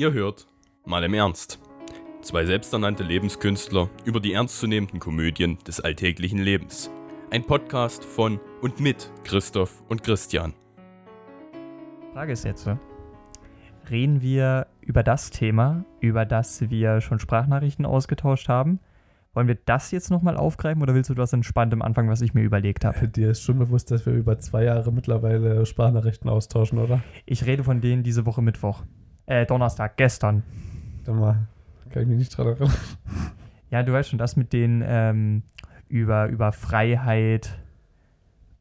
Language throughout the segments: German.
Ihr hört mal im Ernst. Zwei selbsternannte Lebenskünstler über die ernstzunehmenden Komödien des alltäglichen Lebens. Ein Podcast von und mit Christoph und Christian. Frage ist jetzt, reden wir über das Thema, über das wir schon Sprachnachrichten ausgetauscht haben? Wollen wir das jetzt nochmal aufgreifen oder willst du etwas entspannt am Anfang, was ich mir überlegt habe? Dir ist schon bewusst, dass wir über zwei Jahre mittlerweile Sprachnachrichten austauschen, oder? Ich rede von denen diese Woche Mittwoch. Äh, Donnerstag, gestern. Dann mal, kann ich mich nicht dran erinnern. Ja, du weißt schon, das mit den ähm, über, über Freiheit,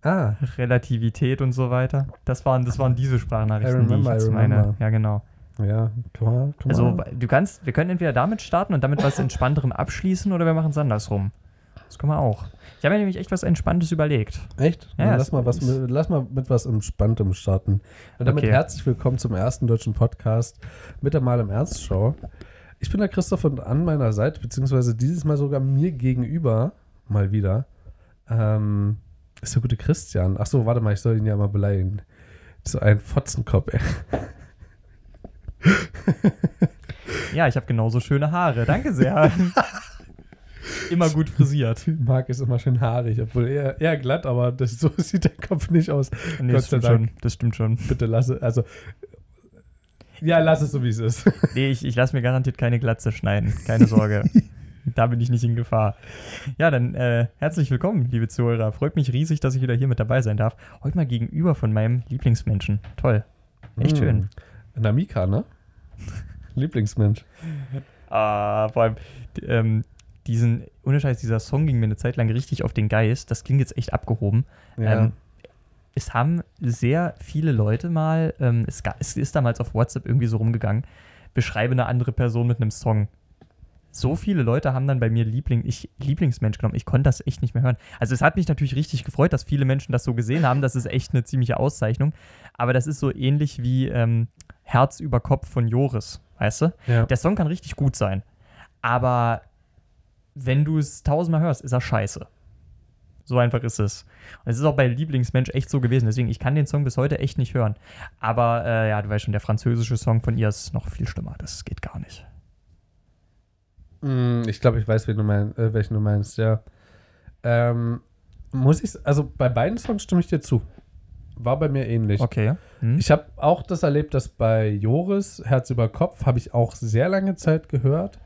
Ah, Relativität und so weiter. Das waren, das waren diese Sprachnachrichten, I remember, die ich jetzt meine. Ja, genau. ja, komm mal, komm Also du kannst, wir können entweder damit starten und damit was Entspannterem abschließen oder wir machen es andersrum. Das können wir auch. Ich habe mir nämlich echt was Entspanntes überlegt. Echt? Ja, es lass, mal was mit, lass mal mit was Entspanntem starten. Und damit Okay. herzlich willkommen zum ersten deutschen Podcast mit der Mal im Ernst Show. Ich bin der Christoph und an meiner Seite, beziehungsweise dieses Mal sogar mir gegenüber, mal wieder, ähm, ist der gute Christian. Ach so, warte mal, ich soll ihn ja mal beleidigen. So ein Fotzenkopf, ey. Ja, ich habe genauso schöne Haare. Danke sehr. Immer gut frisiert. Marc ist immer schön haarig, obwohl eher, eher glatt, aber das, so sieht der Kopf nicht aus. Nee, Gott das sei stimmt Dank. schon. Das stimmt schon. Bitte lasse, also, ja, lass es so, wie es ist. Nee, ich, ich lasse mir garantiert keine Glatze schneiden. Keine Sorge. da bin ich nicht in Gefahr. Ja, dann äh, herzlich willkommen, liebe Zuhörer. Freut mich riesig, dass ich wieder hier mit dabei sein darf. Heute mal gegenüber von meinem Lieblingsmenschen. Toll. Echt Hm. schön. Namika, ne? Lieblingsmensch. Ah, vor allem ähm, diesen, ohne Scheiß, dieser Song ging mir eine Zeit lang richtig auf den Geist. Das klingt jetzt echt abgehoben. Ja. Ähm, es haben sehr viele Leute mal, ähm, es, es ist damals auf WhatsApp irgendwie so rumgegangen, beschreibe eine andere Person mit einem Song. So viele Leute haben dann bei mir Liebling, ich, Lieblingsmensch genommen. Ich konnte das echt nicht mehr hören. Also es hat mich natürlich richtig gefreut, dass viele Menschen das so gesehen haben. Das ist echt eine ziemliche Auszeichnung. Aber das ist so ähnlich wie ähm, Herz über Kopf von Joris, weißt du? ja. Der Song kann richtig gut sein. Aber wenn du es tausendmal hörst, ist er scheiße. So einfach ist es. Und es ist auch bei Lieblingsmensch echt so gewesen. Deswegen, ich kann den Song bis heute echt nicht hören. Aber äh, ja, du weißt schon, der französische Song von ihr ist noch viel schlimmer. Das geht gar nicht. Mm, Ich glaube, ich weiß, wen du mein, äh, welchen du meinst, ja. Ähm, muss ich, also bei beiden Songs stimme ich dir zu. War bei mir ähnlich. Okay. Hm? Ich habe auch das erlebt, dass bei Joris Herz über Kopf habe ich auch sehr lange Zeit gehört.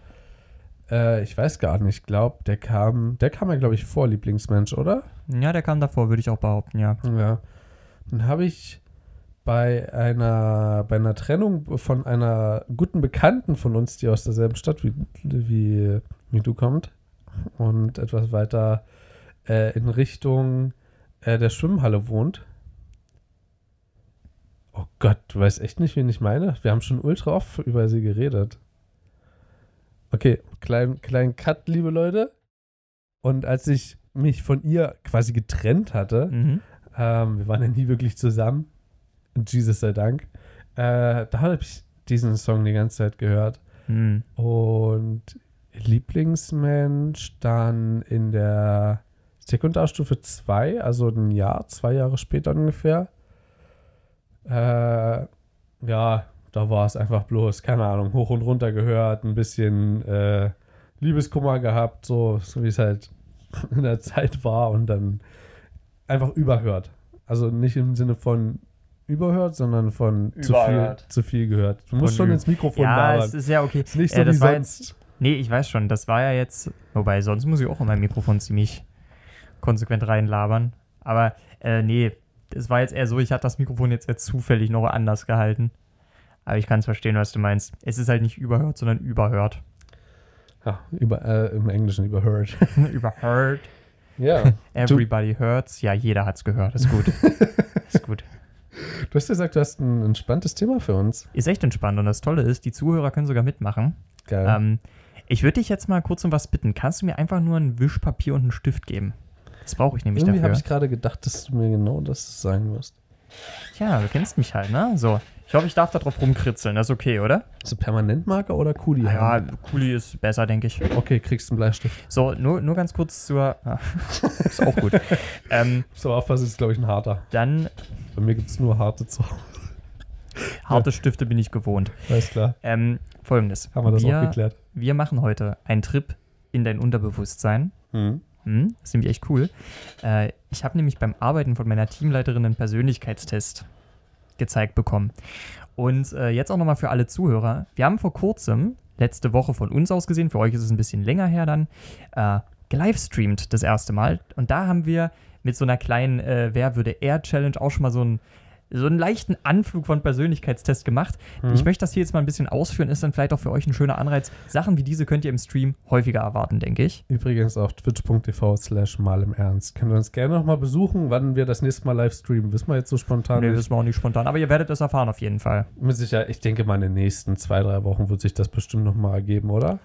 Äh, ich weiß gar nicht, ich glaube, der kam, der kam ja, glaube ich, vor Lieblingsmensch, oder? Ja, der kam davor, würde ich auch behaupten, ja. Ja. Dann habe ich bei einer, bei einer Trennung von einer guten Bekannten von uns, die aus derselben Stadt wie, wie, wie du kommt und etwas weiter äh, in Richtung äh, der Schwimmhalle wohnt. Oh Gott, du weißt echt nicht, wen ich meine? Wir haben schon ultra oft über sie geredet. Okay, kleinen klein Cut, liebe Leute. Und als ich mich von ihr quasi getrennt hatte, Mhm. ähm, wir waren ja nie wirklich zusammen. Jesus sei Dank. Äh, da habe ich diesen Song die ganze Zeit gehört. Hm. Und Lieblingsmensch dann in der Sekundarstufe 2, also ein Jahr, zwei Jahre später ungefähr. Äh, ja, da war es einfach bloß, keine Ahnung, hoch und runter gehört, ein bisschen äh, Liebeskummer gehabt, so, so wie es halt in der Zeit war und dann einfach überhört. Also nicht im Sinne von überhört, sondern von zu viel, Überhört. zu viel gehört. Du musst Von schon ins Mikrofon Ja, labern. es ist ja okay. Ist nicht Äh, so wie das war sonst. Nee, ich weiß schon, das war ja jetzt, wobei sonst muss ich auch in mein Mikrofon ziemlich konsequent reinlabern. Aber äh, nee, es war jetzt eher so, ich hatte das Mikrofon jetzt eher zufällig noch anders gehalten. Aber ich kann es verstehen, was du meinst. Es ist halt nicht überhört, sondern überhört. Ja, über, äh, im Englischen überhört. überhört. ja. Everybody hurts. Ja, jeder hat's gehört. Ist gut. ist gut. Du hast gesagt, du hast ein entspanntes Thema für uns. Ist echt entspannt. Und das Tolle ist, die Zuhörer können sogar mitmachen. Geil. Ähm, ich würde dich jetzt mal kurz um was bitten. Kannst du mir einfach nur ein Wischpapier und einen Stift geben? Das brauche ich nämlich Irgendwie habe dafür. ich gerade gedacht, dass du mir genau das sagen wirst. Tja, du kennst mich halt, ne? So. Ich hoffe, ich darf da drauf rumkritzeln. Das ist okay, oder? Also Permanentmarker oder Kuli? Ja, haben? Kuli ist besser, denke ich. Okay, kriegst einen Bleistift. So, nur, nur ganz kurz zur. Ah, ist auch gut. ähm, So aufpassen, ist glaube ich ein harter. dann Bei mir gibt es nur harte Hause. Harte Stifte bin ich gewohnt. Alles klar. Ähm, Folgendes. Haben wir das wir, auch geklärt. wir machen heute einen Trip in dein Unterbewusstsein. Mhm. Hm, das ist nämlich echt cool. Äh, ich habe nämlich beim Arbeiten von meiner Teamleiterin einen Persönlichkeitstest gezeigt bekommen. Und äh, jetzt auch nochmal für alle Zuhörer. Wir haben vor kurzem, letzte Woche von uns aus gesehen, für euch ist es ein bisschen länger her dann, äh, gelivestreamt das erste Mal. Und da haben wir mit so einer kleinen äh, Wer würde er Challenge auch schon mal so einen, so einen leichten Anflug von Persönlichkeitstest gemacht. Mhm. Ich möchte das hier jetzt mal ein bisschen ausführen, ist dann vielleicht auch für euch ein schöner Anreiz. Sachen wie diese könnt ihr im Stream häufiger erwarten, denke ich. Übrigens auf twitch.tv slash mal im Ernst. Könnt ihr uns gerne nochmal besuchen, wann wir das nächste Mal live streamen. Wissen wir jetzt so spontan Nee, nicht. wissen wir auch nicht spontan, aber ihr werdet es erfahren auf jeden Fall. Mit Sicherheit, ich denke mal in den nächsten zwei, drei Wochen wird sich das bestimmt nochmal ergeben, oder?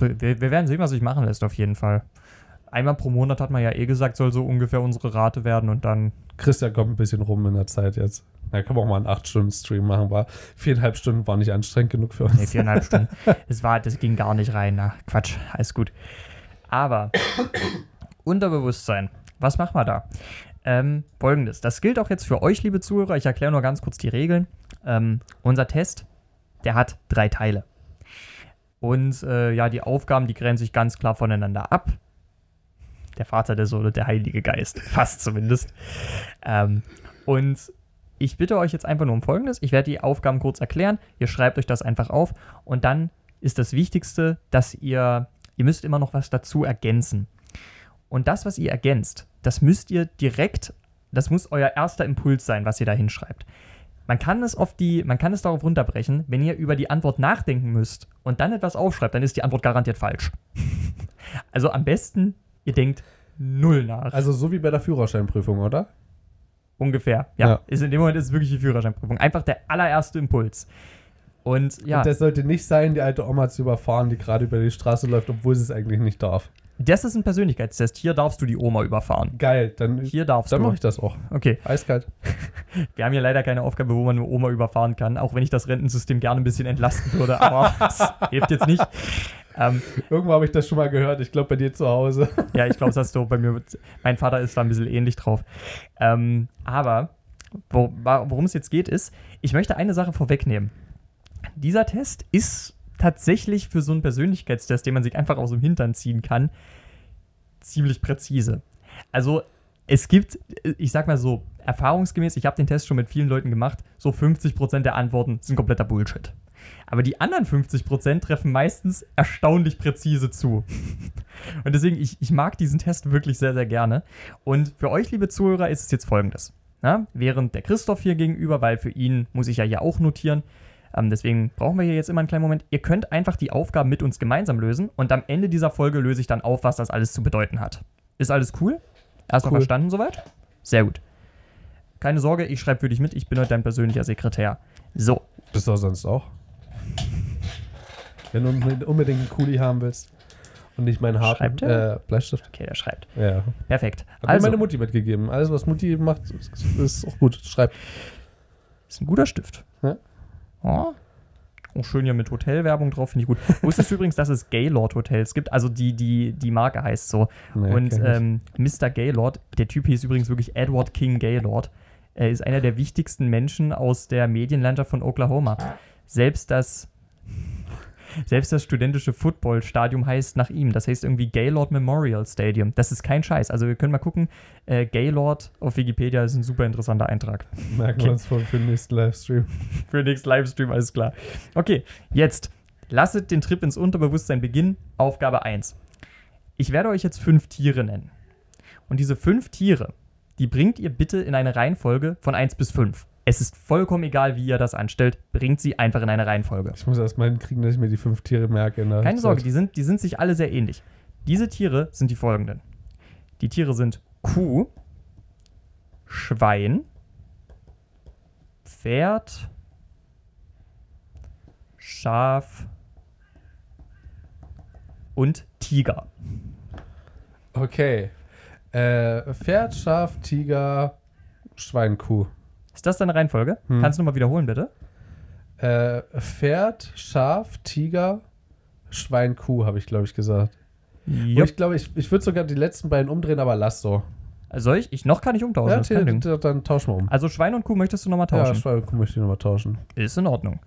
Wir, wir werden sehen, was sich machen lässt, auf jeden Fall. Einmal pro Monat hat man ja eh gesagt, soll so ungefähr unsere Rate werden und dann. Christian kommt ein bisschen rum in der Zeit jetzt. Da kann man auch mal einen 8-Stunden-Stream machen. War viereinhalb Stunden war nicht anstrengend genug für uns. Nee, viereinhalb Stunden. Das, war, das ging gar nicht rein. Na, Quatsch, alles gut. Aber Unterbewusstsein, was machen wir da? Ähm, Folgendes, das gilt auch jetzt für euch, liebe Zuhörer. Ich erkläre nur ganz kurz die Regeln. Ähm, unser Test, der hat drei Teile. Und äh, ja, die Aufgaben, die grenzen sich ganz klar voneinander ab. Der Vater, der Sohn und der Heilige Geist. Fast zumindest. Ähm, und ich bitte euch jetzt einfach nur um Folgendes. Ich werde die Aufgaben kurz erklären. Ihr schreibt euch das einfach auf. Und dann ist das Wichtigste, dass ihr, ihr müsst immer noch was dazu ergänzen. Und das, was ihr ergänzt, das müsst ihr direkt, das muss euer erster Impuls sein, was ihr da hinschreibt. Man kann es auf die, man kann es darauf runterbrechen, wenn ihr über die Antwort nachdenken müsst und dann etwas aufschreibt, dann ist die Antwort garantiert falsch. also am besten, ihr denkt null nach. Also so wie bei der Führerscheinprüfung, oder? Ungefähr. Ja, Ja. Ist in dem Moment ist es wirklich die Führerscheinprüfung. Einfach der allererste Impuls. Und ja, Und das sollte nicht sein, die alte Oma zu überfahren, die gerade über die Straße läuft, obwohl sie es eigentlich nicht darf. Das ist ein Persönlichkeitstest. Hier darfst du die Oma überfahren. Geil, dann, Hier darfst dann mache ich das auch. Okay, Eiskalt. wir haben hier leider keine Aufgabe, wo man eine Oma überfahren kann, auch wenn ich das Rentensystem gerne ein bisschen entlasten würde, aber das hilft jetzt nicht. Ähm, Irgendwo habe ich das schon mal gehört. Ich glaube bei dir zu Hause. ja, ich glaube, das hast du bei mir. Mein Vater ist da ein bisschen ähnlich drauf. Ähm, aber wo, worum es jetzt geht, ist, ich möchte eine Sache vorwegnehmen. Dieser Test ist tatsächlich für so einen Persönlichkeitstest, den man sich einfach aus dem Hintern ziehen kann, ziemlich präzise. Also es gibt, ich sag mal so, erfahrungsgemäß, ich habe den Test schon mit vielen Leuten gemacht, so 50% der Antworten sind kompletter Bullshit. Aber die anderen 50% treffen meistens erstaunlich präzise zu. Und deswegen, ich, ich mag diesen Test wirklich sehr, sehr gerne. Und für euch, liebe Zuhörer, ist es jetzt folgendes. Ja, während der Christoph hier gegenüber, weil für ihn muss ich ja hier auch notieren, ähm, deswegen brauchen wir hier jetzt immer einen kleinen Moment. Ihr könnt einfach die Aufgaben mit uns gemeinsam lösen und am Ende dieser Folge löse ich dann auf, was das alles zu bedeuten hat. Ist alles cool? Erstmal Cool. verstanden soweit? Sehr gut. Keine Sorge, ich schreibe für dich mit, ich bin heute dein persönlicher Sekretär. So, Bist du sonst auch? Wenn du unbedingt- einen Kuli haben willst und nicht meinen harten Schreibt er? äh, Bleistift. okay, der schreibt. Ja. Perfekt. Hat mir Also, meine Mutti mitgegeben. Alles, was Mutti macht, ist, ist auch gut. Schreibt. ist ein guter Stift. Oh. Auch schön hier mit Hotelwerbung drauf, finde ich gut. Wusstest du übrigens, dass es Gaylord Hotels gibt? Also die, die, die Marke heißt so. Nee, Und ähm, Mr. Gaylord, der Typ hieß übrigens wirklich Edward King Gaylord, er ist einer der wichtigsten Menschen aus der Medienlandschaft von Oklahoma. Selbst das, selbst das studentische Footballstadium heißt nach ihm. Das heißt irgendwie Gaylord Memorial Stadium. Das ist kein Scheiß. Also wir können mal gucken. Äh, Gaylord auf Wikipedia ist ein super interessanter Eintrag. Merken okay. wir uns vor für den nächsten Livestream. Für den nächsten Livestream, alles klar. Okay, jetzt lasset den Trip ins Unterbewusstsein beginnen. Aufgabe 1. Ich werde euch jetzt fünf Tiere nennen. Und diese fünf Tiere, die bringt ihr bitte in eine Reihenfolge von 1 bis 5. Es ist vollkommen egal, wie ihr das anstellt, bringt sie einfach in eine Reihenfolge. Ich muss erst mal hinkriegen, dass ich mir die fünf Tiere merke. der Keine Zeit. Sorge, die sind, die sind sich alle sehr ähnlich. Diese Tiere sind die folgenden. Die Tiere sind Kuh, Schwein, Pferd, Schaf und Tiger. Okay. Äh, Pferd, Schaf, Tiger, Schwein, Kuh. Ist das deine Reihenfolge? Hm. Kannst du mal wiederholen, bitte? Äh, Pferd, Schaf, Tiger, Schwein, Kuh, habe ich, glaube ich, gesagt. Jupp. ich glaube, ich, ich würde sogar die letzten beiden umdrehen, aber lass so. Soll ich? ich? Noch kann ich umtauschen. Ja, das kein dann, dann tauschen wir um. Also Schwein und Kuh möchtest du nochmal Ja, tauschen? Schwein und Kuh möchte ich nochmal tauschen. Ist in Ordnung.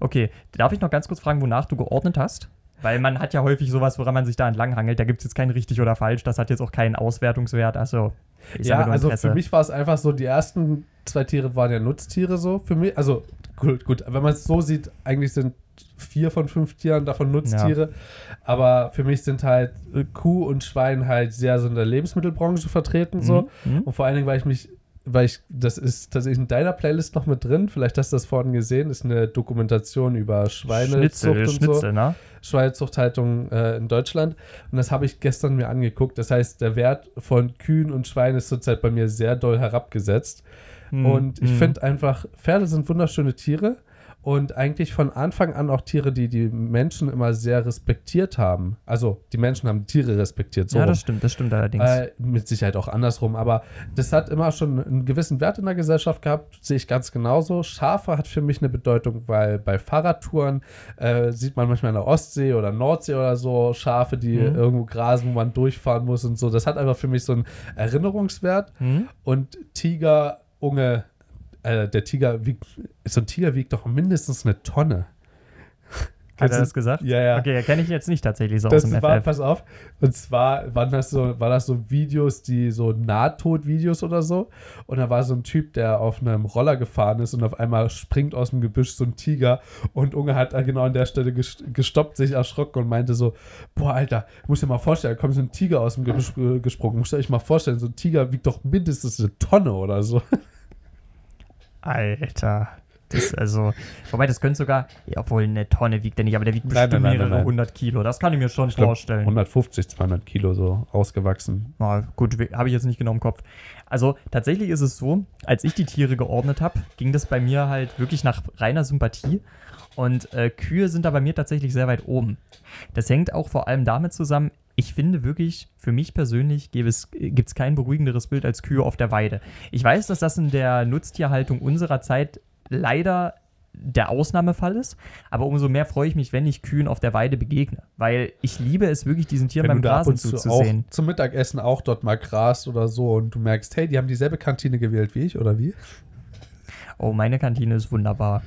Okay, darf ich noch ganz kurz fragen, wonach du geordnet hast? Weil man hat ja häufig sowas, woran man sich da entlanghangelt. Da gibt es jetzt kein richtig oder falsch. Das hat jetzt auch keinen Auswertungswert. Also, Ja, also für mich war es einfach so, die ersten zwei Tiere waren ja Nutztiere so für mich. Also gut, gut wenn man es so sieht, eigentlich sind vier von fünf Tieren davon Nutztiere. Aber für mich sind halt Kuh und Schwein halt sehr so in der Lebensmittelbranche vertreten so. Mhm, mhm. Und vor allen Dingen, weil ich mich, weil ich, das ist tatsächlich in deiner Playlist noch mit drin, vielleicht hast du das vorhin gesehen, ist eine Dokumentation über Schweinezucht Schnitzel, und so. Ne? Schweinezuchthaltung äh, in Deutschland. Und das habe ich gestern mir angeguckt. Das heißt, der Wert von Kühen und Schweinen ist zurzeit bei mir sehr doll herabgesetzt. Mhm, Und ich mhm. finde einfach, Pferde sind wunderschöne Tiere und eigentlich von Anfang an auch Tiere, die die Menschen immer sehr respektiert haben. Also die Menschen haben Tiere respektiert. So Ja, rum. das stimmt, das stimmt allerdings. Äh, mit Sicherheit auch andersrum, aber das hat immer schon einen gewissen Wert in der Gesellschaft gehabt, sehe ich ganz genauso. Schafe hat für mich eine Bedeutung, weil bei Fahrradtouren äh, sieht man manchmal in der Ostsee oder Nordsee oder so Schafe, die Mhm. irgendwo grasen, wo man durchfahren muss und so. Das hat einfach für mich so einen Erinnerungswert. Hm? Und Tiger, Unge, äh, der Tiger wiegt, so ein Tiger wiegt doch mindestens eine Tonne. Hat er das gesagt? Ja, ja. Okay, kenne ich jetzt nicht tatsächlich so aus Das dem war, FF. pass auf, und zwar waren das so, waren das so Videos, die so Nahtod-Videos oder so. Und da war so ein Typ, der auf einem Roller gefahren ist und auf einmal springt aus dem Gebüsch so ein Tiger. Und Unge hat da genau an der Stelle ges- gestoppt, sich erschrocken und meinte so: Boah, Alter, muss dir mal vorstellen, da kommt so ein Tiger aus dem Gebüsch gesprungen. Muss ihr euch mal vorstellen, so ein Tiger wiegt doch mindestens eine Tonne oder so. Alter. Das also, wobei das könnte sogar, ja, obwohl eine Tonne wiegt der nicht, aber der wiegt Nein, bestimmt nein, nein, mehrere hundert Kilo. Das kann ich mir schon Ich glaub, vorstellen. 150, 200 Kilo so ausgewachsen. Na, gut, habe ich jetzt nicht genau im Kopf. Also tatsächlich ist es so, als ich die Tiere geordnet habe, ging das bei mir halt wirklich nach reiner Sympathie. Und äh, Kühe sind da bei mir tatsächlich sehr weit oben. Das hängt auch vor allem damit zusammen, ich finde wirklich, für mich persönlich gibt es, gibt's kein beruhigenderes Bild als Kühe auf der Weide. Ich weiß, dass das in der Nutztierhaltung unserer Zeit leider der Ausnahmefall ist, aber umso mehr freue ich mich, wenn ich Kühen auf der Weide begegne, weil ich liebe es wirklich, diesen Tieren beim Wenn ab Grasen zuzusehen. zum Mittagessen auch dort mal grast oder so und du merkst, hey, die haben dieselbe Kantine gewählt wie ich oder wie? Oh, meine Kantine ist wunderbar.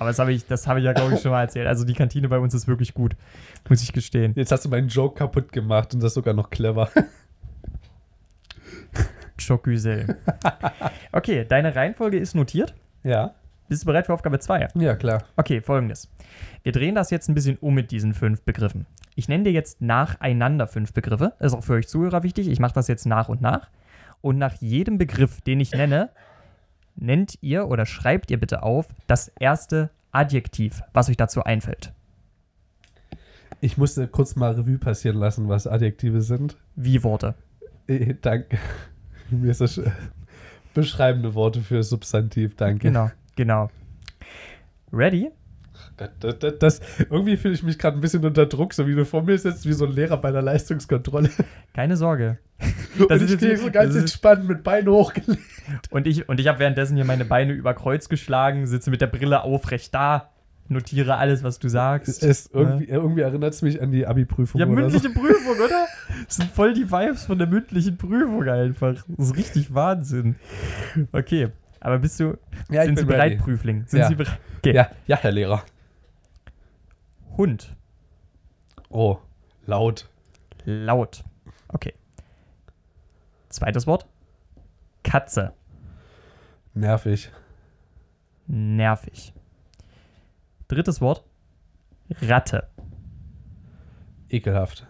Aber das habe ich, das habe ich ja, glaube ich, schon mal erzählt. Also die Kantine bei uns ist wirklich gut, muss ich gestehen. Jetzt hast du meinen Joke kaputt gemacht und das sogar noch clever. Chocusel. Okay, deine Reihenfolge ist notiert. Ja. Bist du bereit für Aufgabe 2? Ja, klar. Okay, folgendes. Wir drehen das jetzt ein bisschen um mit diesen fünf Begriffen. Ich nenne dir jetzt nacheinander fünf Begriffe. Ist auch für euch Zuhörer wichtig. Ich mache das jetzt nach und nach. Und nach jedem Begriff, den ich nenne, nennt ihr oder schreibt ihr bitte auf das erste Adjektiv, was euch dazu einfällt. Ich musste kurz mal Revue passieren lassen, was Adjektive sind. Wie Worte. Äh, danke. Mir ist das äh, beschreibende Worte für Substantiv, danke. Genau, genau. Ready? Das, das, das, das, irgendwie fühle ich mich gerade ein bisschen unter Druck, so wie du vor mir sitzt, wie so ein Lehrer bei der Leistungskontrolle. Keine Sorge. und ist ich jetzt- so ganz das entspannt mit Beinen hochgelegt. Und ich, und ich habe währenddessen hier meine Beine über Kreuz geschlagen, sitze mit der Brille aufrecht da, notiere alles, was du sagst. Es irgendwie, irgendwie erinnert es mich an die Abi-Prüfung Ja, oder so. mündliche Prüfung, oder? Das sind voll die Vibes von der mündlichen Prüfung einfach. Das ist richtig Wahnsinn. Okay, aber bist du, Ja, ich sind Sie bereit, ready. Prüfling? Sind Ja. Sie bereit? Okay. Ja, ja, Herr Lehrer. Hund, Oh, laut. laut. Okay. Zweites Wort, Katze, Nervig. nervig. Drittes Wort, Ratte, Ekelhaft.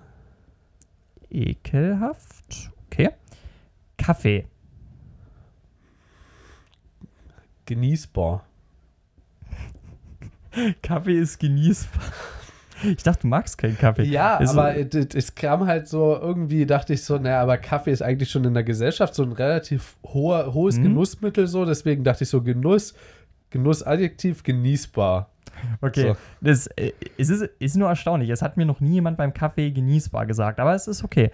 ekelhaft. Okay. Kaffee, Genießbar. Kaffee ist genießbar. Ich dachte, du magst keinen Kaffee. Ja, Ist so- aber es, kam halt so, irgendwie dachte ich so, naja, aber Kaffee ist eigentlich schon in der Gesellschaft so ein relativ hoher, hohes Mhm. Genussmittel so, deswegen dachte ich so, Genuss, Genussadjektiv, genießbar. Okay, So. das äh, es ist, ist nur erstaunlich. Es hat mir noch nie jemand beim Kaffee genießbar gesagt, aber es ist okay.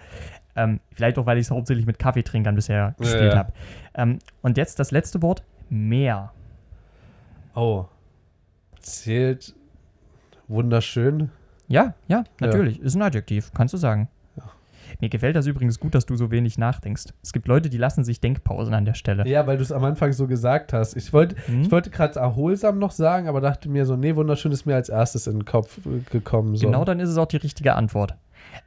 Ähm, vielleicht auch, weil ich es hauptsächlich mit Kaffeetrinkern bisher gespielt ja. habe. Ähm, und jetzt das letzte Wort: Meer. Oh. Zählt wunderschön. Ja, ja, natürlich. Ist ein Adjektiv, kannst du sagen. Mir gefällt das übrigens gut, dass du so wenig nachdenkst. Es gibt Leute, die lassen sich Denkpausen an der Stelle. Ja, weil du es am Anfang so gesagt hast. Ich wollte Hm? ich wollte gerade erholsam noch sagen, aber dachte mir so, nee, wunderschön ist mir als erstes in den Kopf äh, gekommen. So. Genau dann ist es auch die richtige Antwort.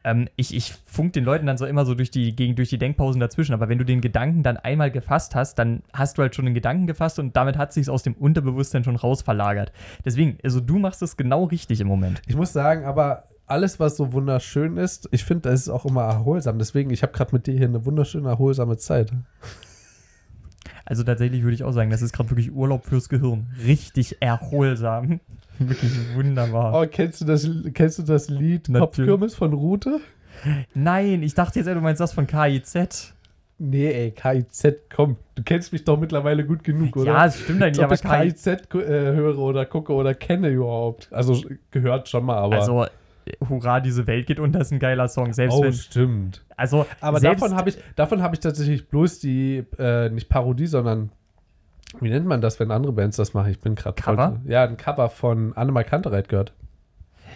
Ähm, ich, ich funk den Leuten dann so immer so durch die, gegen, durch die Denkpausen dazwischen, aber wenn du den Gedanken dann einmal gefasst hast, dann hast du halt schon den Gedanken gefasst und damit hat sich aus dem Unterbewusstsein schon raus verlagert. Deswegen, also du machst es genau richtig im Moment. Ich muss sagen, aber alles, was so wunderschön ist, ich finde, das ist auch immer erholsam. Deswegen, ich habe gerade mit dir hier eine wunderschöne, erholsame Zeit. Also tatsächlich würde ich auch sagen, das ist gerade wirklich Urlaub fürs Gehirn. Richtig erholsam. wirklich wunderbar. Oh, kennst du das, kennst du das Lied. Kopfkirmes von Rute? Nein, ich dachte jetzt, du meinst das von KIZ. Nee, ey, KIZ, komm. Du kennst mich doch mittlerweile gut genug, oder? Ja, das stimmt eigentlich, aber ich KIZ. Äh, höre oder gucke oder kenne überhaupt. Also gehört schon mal, aber. Also, Hurra, diese Welt geht unter, ist ein geiler Song. Selbst oh, wenn. stimmt. Also, Aber davon habe ich, davon hab ich tatsächlich bloß die, äh, nicht Parodie, sondern wie nennt man das, wenn andere Bands das machen? Ich bin gerade Cover? Ja, ein Cover von Annemal Kantereit gehört.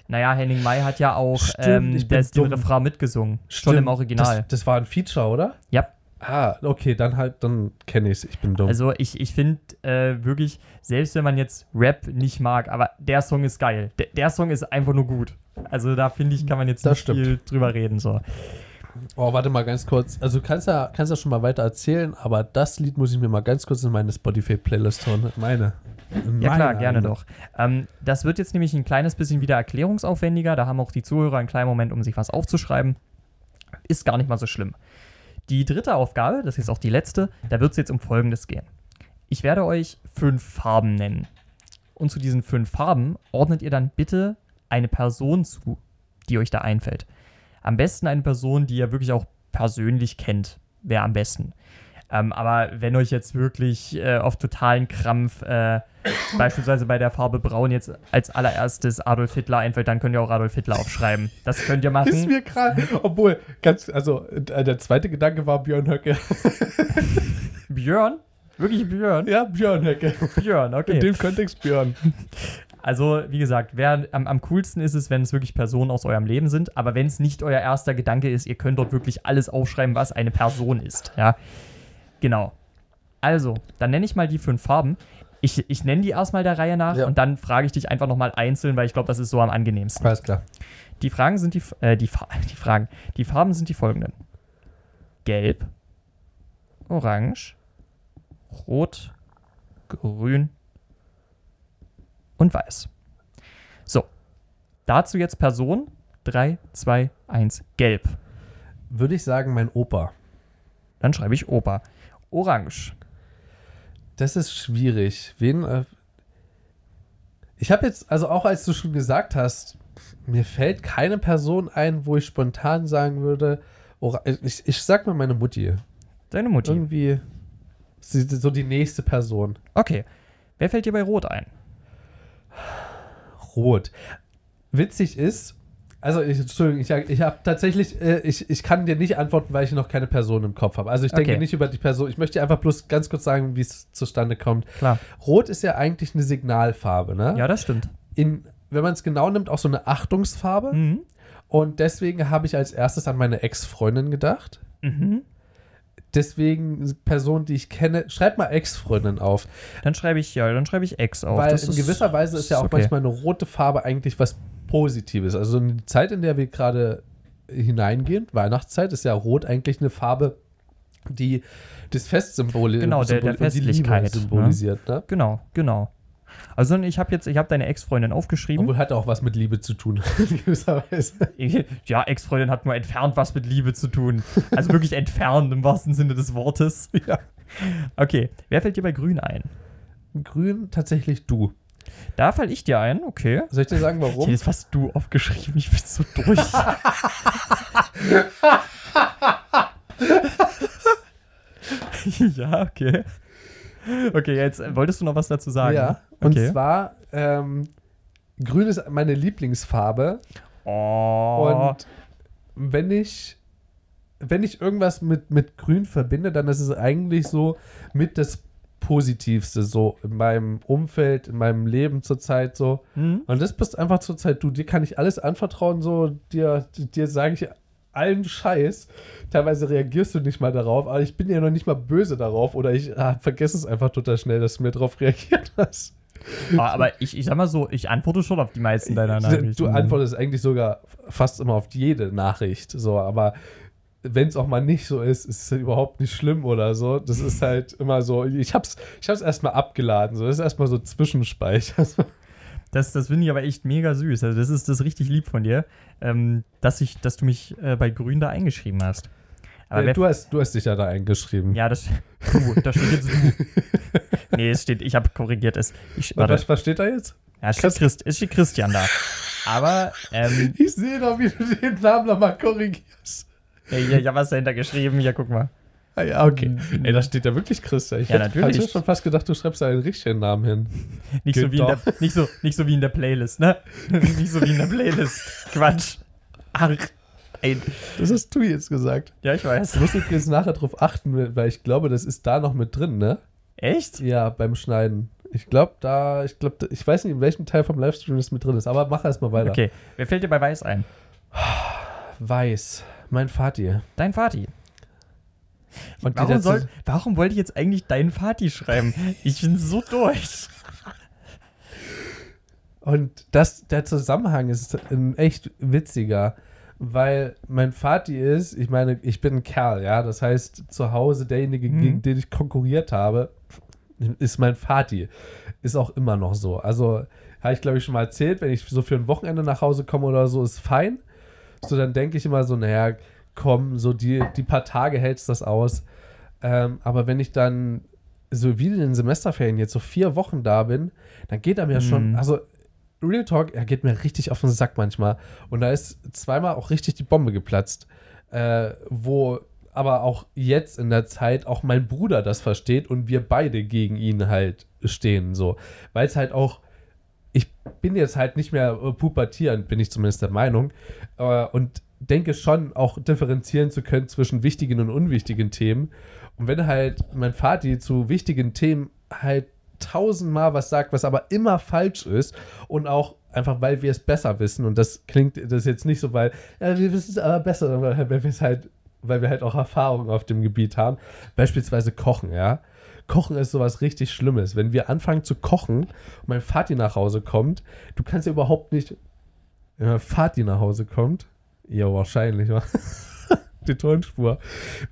Naja, Henning May hat ja auch Stimmt, ähm, ich bin das, den. Refrain mitgesungen. Schon im Original. Das, das war ein Feature, oder? Ja. Ah, okay, dann halt, dann kenne ich es. Ich bin dumm. Also ich, ich finde äh, wirklich, selbst wenn man jetzt Rap nicht mag, aber der Song ist geil. Der, der Song ist einfach nur gut. Also da finde ich, kann man jetzt Das nicht stimmt. viel drüber reden. So. oh, warte mal ganz kurz. Also du kannst ja, kannst ja schon mal weiter erzählen, aber das Lied muss ich mir mal ganz kurz in meine Spotify-Playlist hauen. Meine. In Ja klar, gerne doch. Ähm, das wird jetzt nämlich ein kleines bisschen wieder erklärungsaufwendiger. Da haben auch die Zuhörer einen kleinen Moment, um sich was aufzuschreiben. Ist gar nicht mal so schlimm. Die dritte Aufgabe, das ist auch die letzte, da wird es jetzt um Folgendes gehen. Ich werde euch fünf Farben nennen. Und zu diesen fünf Farben ordnet ihr dann bitte eine Person zu, die euch da einfällt. Am besten eine Person, die ihr wirklich auch persönlich kennt, wäre am besten. Ähm, aber wenn euch jetzt wirklich äh, auf totalen Krampf äh, beispielsweise bei der Farbe Braun jetzt als allererstes Adolf Hitler einfällt, dann könnt ihr auch Adolf Hitler aufschreiben. Das könnt ihr Ist machen. mir gerade, obwohl, ganz, also äh, der zweite Gedanke war Björn Höcke. Björn? Wirklich Björn? ja, Björn Höcke. Björn, In okay. dem Kontext Björn. Also, wie gesagt, wer, am, am coolsten ist es, wenn es wirklich Personen aus eurem Leben sind. Aber wenn es nicht euer erster Gedanke ist, ihr könnt dort wirklich alles aufschreiben, was eine Person ist. Ja, genau. Also, dann nenne ich mal die fünf Farben. Ich, ich nenne die erstmal der Reihe nach Ja. und dann frage ich dich einfach nochmal einzeln, weil ich glaube, das ist so am angenehmsten. Alles klar. Die Fragen sind die, äh, die, die Fragen, die Farben sind die folgenden: Gelb, Orange, Rot, Grün und Weiß. So, dazu jetzt Person 3, 2, 1, Gelb. Würde ich sagen, mein Opa. Dann schreibe ich Opa. Orange. Das ist schwierig. Wen. Äh ich habe jetzt, also auch als du schon gesagt hast, mir fällt keine Person ein, wo ich spontan sagen würde, ich, ich sag mal meine Mutti. Deine Mutti. Irgendwie sie- so die nächste Person. Okay. Wer fällt dir bei Rot ein? Rot. Witzig ist, also ich, Entschuldigung, ich, ich habe tatsächlich, äh, ich, ich kann dir nicht antworten, weil ich noch keine Person im Kopf habe. Also ich denke Okay. nicht über die Person. Ich möchte dir einfach bloß ganz kurz sagen, wie es zustande kommt. Klar. Rot ist ja eigentlich eine Signalfarbe, ne? Ja, das stimmt. In, wenn man es genau nimmt, auch so eine Achtungsfarbe. Mhm. Und deswegen habe ich als erstes an meine Ex-Freundin gedacht. Mhm. Deswegen Person, die ich kenne, schreib mal Ex-Freundin auf. Dann schreibe ich, ja, dann schreibe ich X auf. weil Das in ist- gewisser Weise ist ja auch okay. manchmal eine rote Farbe eigentlich was Positives. Also in die Zeit, in der wir gerade hineingehen, Weihnachtszeit, ist ja rot eigentlich eine Farbe, die das Fest symboli Genau, der- der Festlichkeit, ne? symbolisiert. Ne? Genau, genau. Also ich habe jetzt, ich habe deine Ex-Freundin aufgeschrieben. Obwohl hat auch was mit Liebe zu tun, in gewisser Weise. Ja, Ex-Freundin hat nur entfernt was mit Liebe zu tun. Also wirklich entfernt im wahrsten Sinne des Wortes. Ja. Okay, wer fällt dir bei Grün ein? Grün tatsächlich du. Da fall ich dir ein, okay. Soll ich dir sagen, Ich warum? hätte jetzt fast du aufgeschrieben, ich bin so durch. ja, okay. Okay, jetzt äh, wolltest du noch was dazu sagen? Ja, und Okay. zwar, ähm, grün ist meine Lieblingsfarbe. Oh. Und wenn ich, wenn ich irgendwas mit, mit Grün verbinde, dann ist es eigentlich so mit das Positivste so in meinem Umfeld, in meinem Leben zurzeit so. Hm? Und das bist einfach zurzeit du. Dir kann ich alles anvertrauen, so. Dir, dir sage ich allen Scheiß. Teilweise reagierst du nicht mal darauf, aber ich bin ja noch nicht mal böse darauf oder ich ah, vergesse es einfach total schnell, dass du mir darauf reagiert hast. Ah, Aber ich, ich sag mal so, ich antworte schon auf die meisten deiner Nachrichten. Du antwortest eigentlich sogar fast immer auf jede Nachricht, so, aber wenn es auch mal nicht so ist, ist es überhaupt nicht schlimm oder so. Das ist halt immer so, ich hab's, ich hab's erstmal abgeladen, so, das ist erstmal so Zwischenspeicher. Das, das finde ich aber echt mega süß. Also das ist das ist richtig lieb von dir, ähm, dass, ich, dass du mich äh, bei Grün da eingeschrieben hast. Aber Äh, du, hast, du hast dich ja da eingeschrieben. ja, das, du, da steht jetzt du. nee, es steht, ich habe korrigiert es. Ich, was, was steht da jetzt? ja, es steht, Christ, es steht Christian da. Aber, ähm, Ich sehe doch, wie du den Namen nochmal korrigierst. Ja, ja, ich habe was dahinter geschrieben. Ja, guck mal. Ah, ja, okay. Ey, da steht ja wirklich Christa. Ich Ja, hätte- natürlich. hatte schon fast gedacht, du schreibst da einen richtigen Namen hin. Nicht so, wie in der, doch. nicht, so, nicht so wie in der Playlist, ne? nicht so wie in der Playlist. Quatsch. Ach, ey. Das hast du jetzt gesagt. Ja, ich weiß. Du musst übrigens nachher drauf achten, weil ich glaube, das ist da noch mit drin, ne? Echt? Ja, beim Schneiden. Ich glaube, da, ich glaube, ich weiß nicht, in welchem Teil vom Livestream das mit drin ist, aber mach erst mal weiter. Okay, wer fällt dir bei Weiß ein? Weiß. Mein Vati. Dein Vati. Und Warum, soll, warum wollte ich jetzt eigentlich deinen Vati schreiben? Ich bin so durch. Und das, der Zusammenhang ist ein echt witziger, weil mein Vati ist, ich meine, ich bin ein Kerl, ja, das heißt, zu Hause derjenige, Mhm. gegen den ich konkurriert habe, ist mein Vati. Ist auch immer noch so. Also, habe ich glaube ich schon mal erzählt, wenn ich so für ein Wochenende nach Hause komme oder so, ist fein. So, dann denke ich immer so, naja, komm, so die, die paar Tage hältst das aus. Ähm, aber wenn ich dann so wie in den Semesterferien jetzt so vier Wochen da bin, dann geht er mir schon, Mhm. also Real Talk, er geht mir richtig auf den Sack manchmal. Und da ist zweimal auch richtig die Bombe geplatzt. Äh, wo aber auch jetzt in der Zeit auch mein Bruder das versteht und wir beide gegen ihn halt stehen. So. Weil es halt auch, ich bin jetzt halt nicht mehr äh, pubertierend, bin ich zumindest der Meinung. Äh, und denke schon auch differenzieren zu können zwischen wichtigen und unwichtigen Themen. Und wenn halt mein Vati zu wichtigen Themen halt tausendmal was sagt, was aber immer falsch ist und auch einfach, weil wir es besser wissen und das klingt das jetzt nicht so, weil ja, wir wissen es aber besser, sondern weil halt, weil wir halt auch Erfahrung auf dem Gebiet haben. Beispielsweise Kochen, ja. Kochen ist sowas richtig Schlimmes. Wenn wir anfangen zu kochen und mein Vati nach Hause kommt, du kannst ja überhaupt nicht, wenn mein Vati nach Hause kommt, ja, wahrscheinlich, wa? die Tonspur,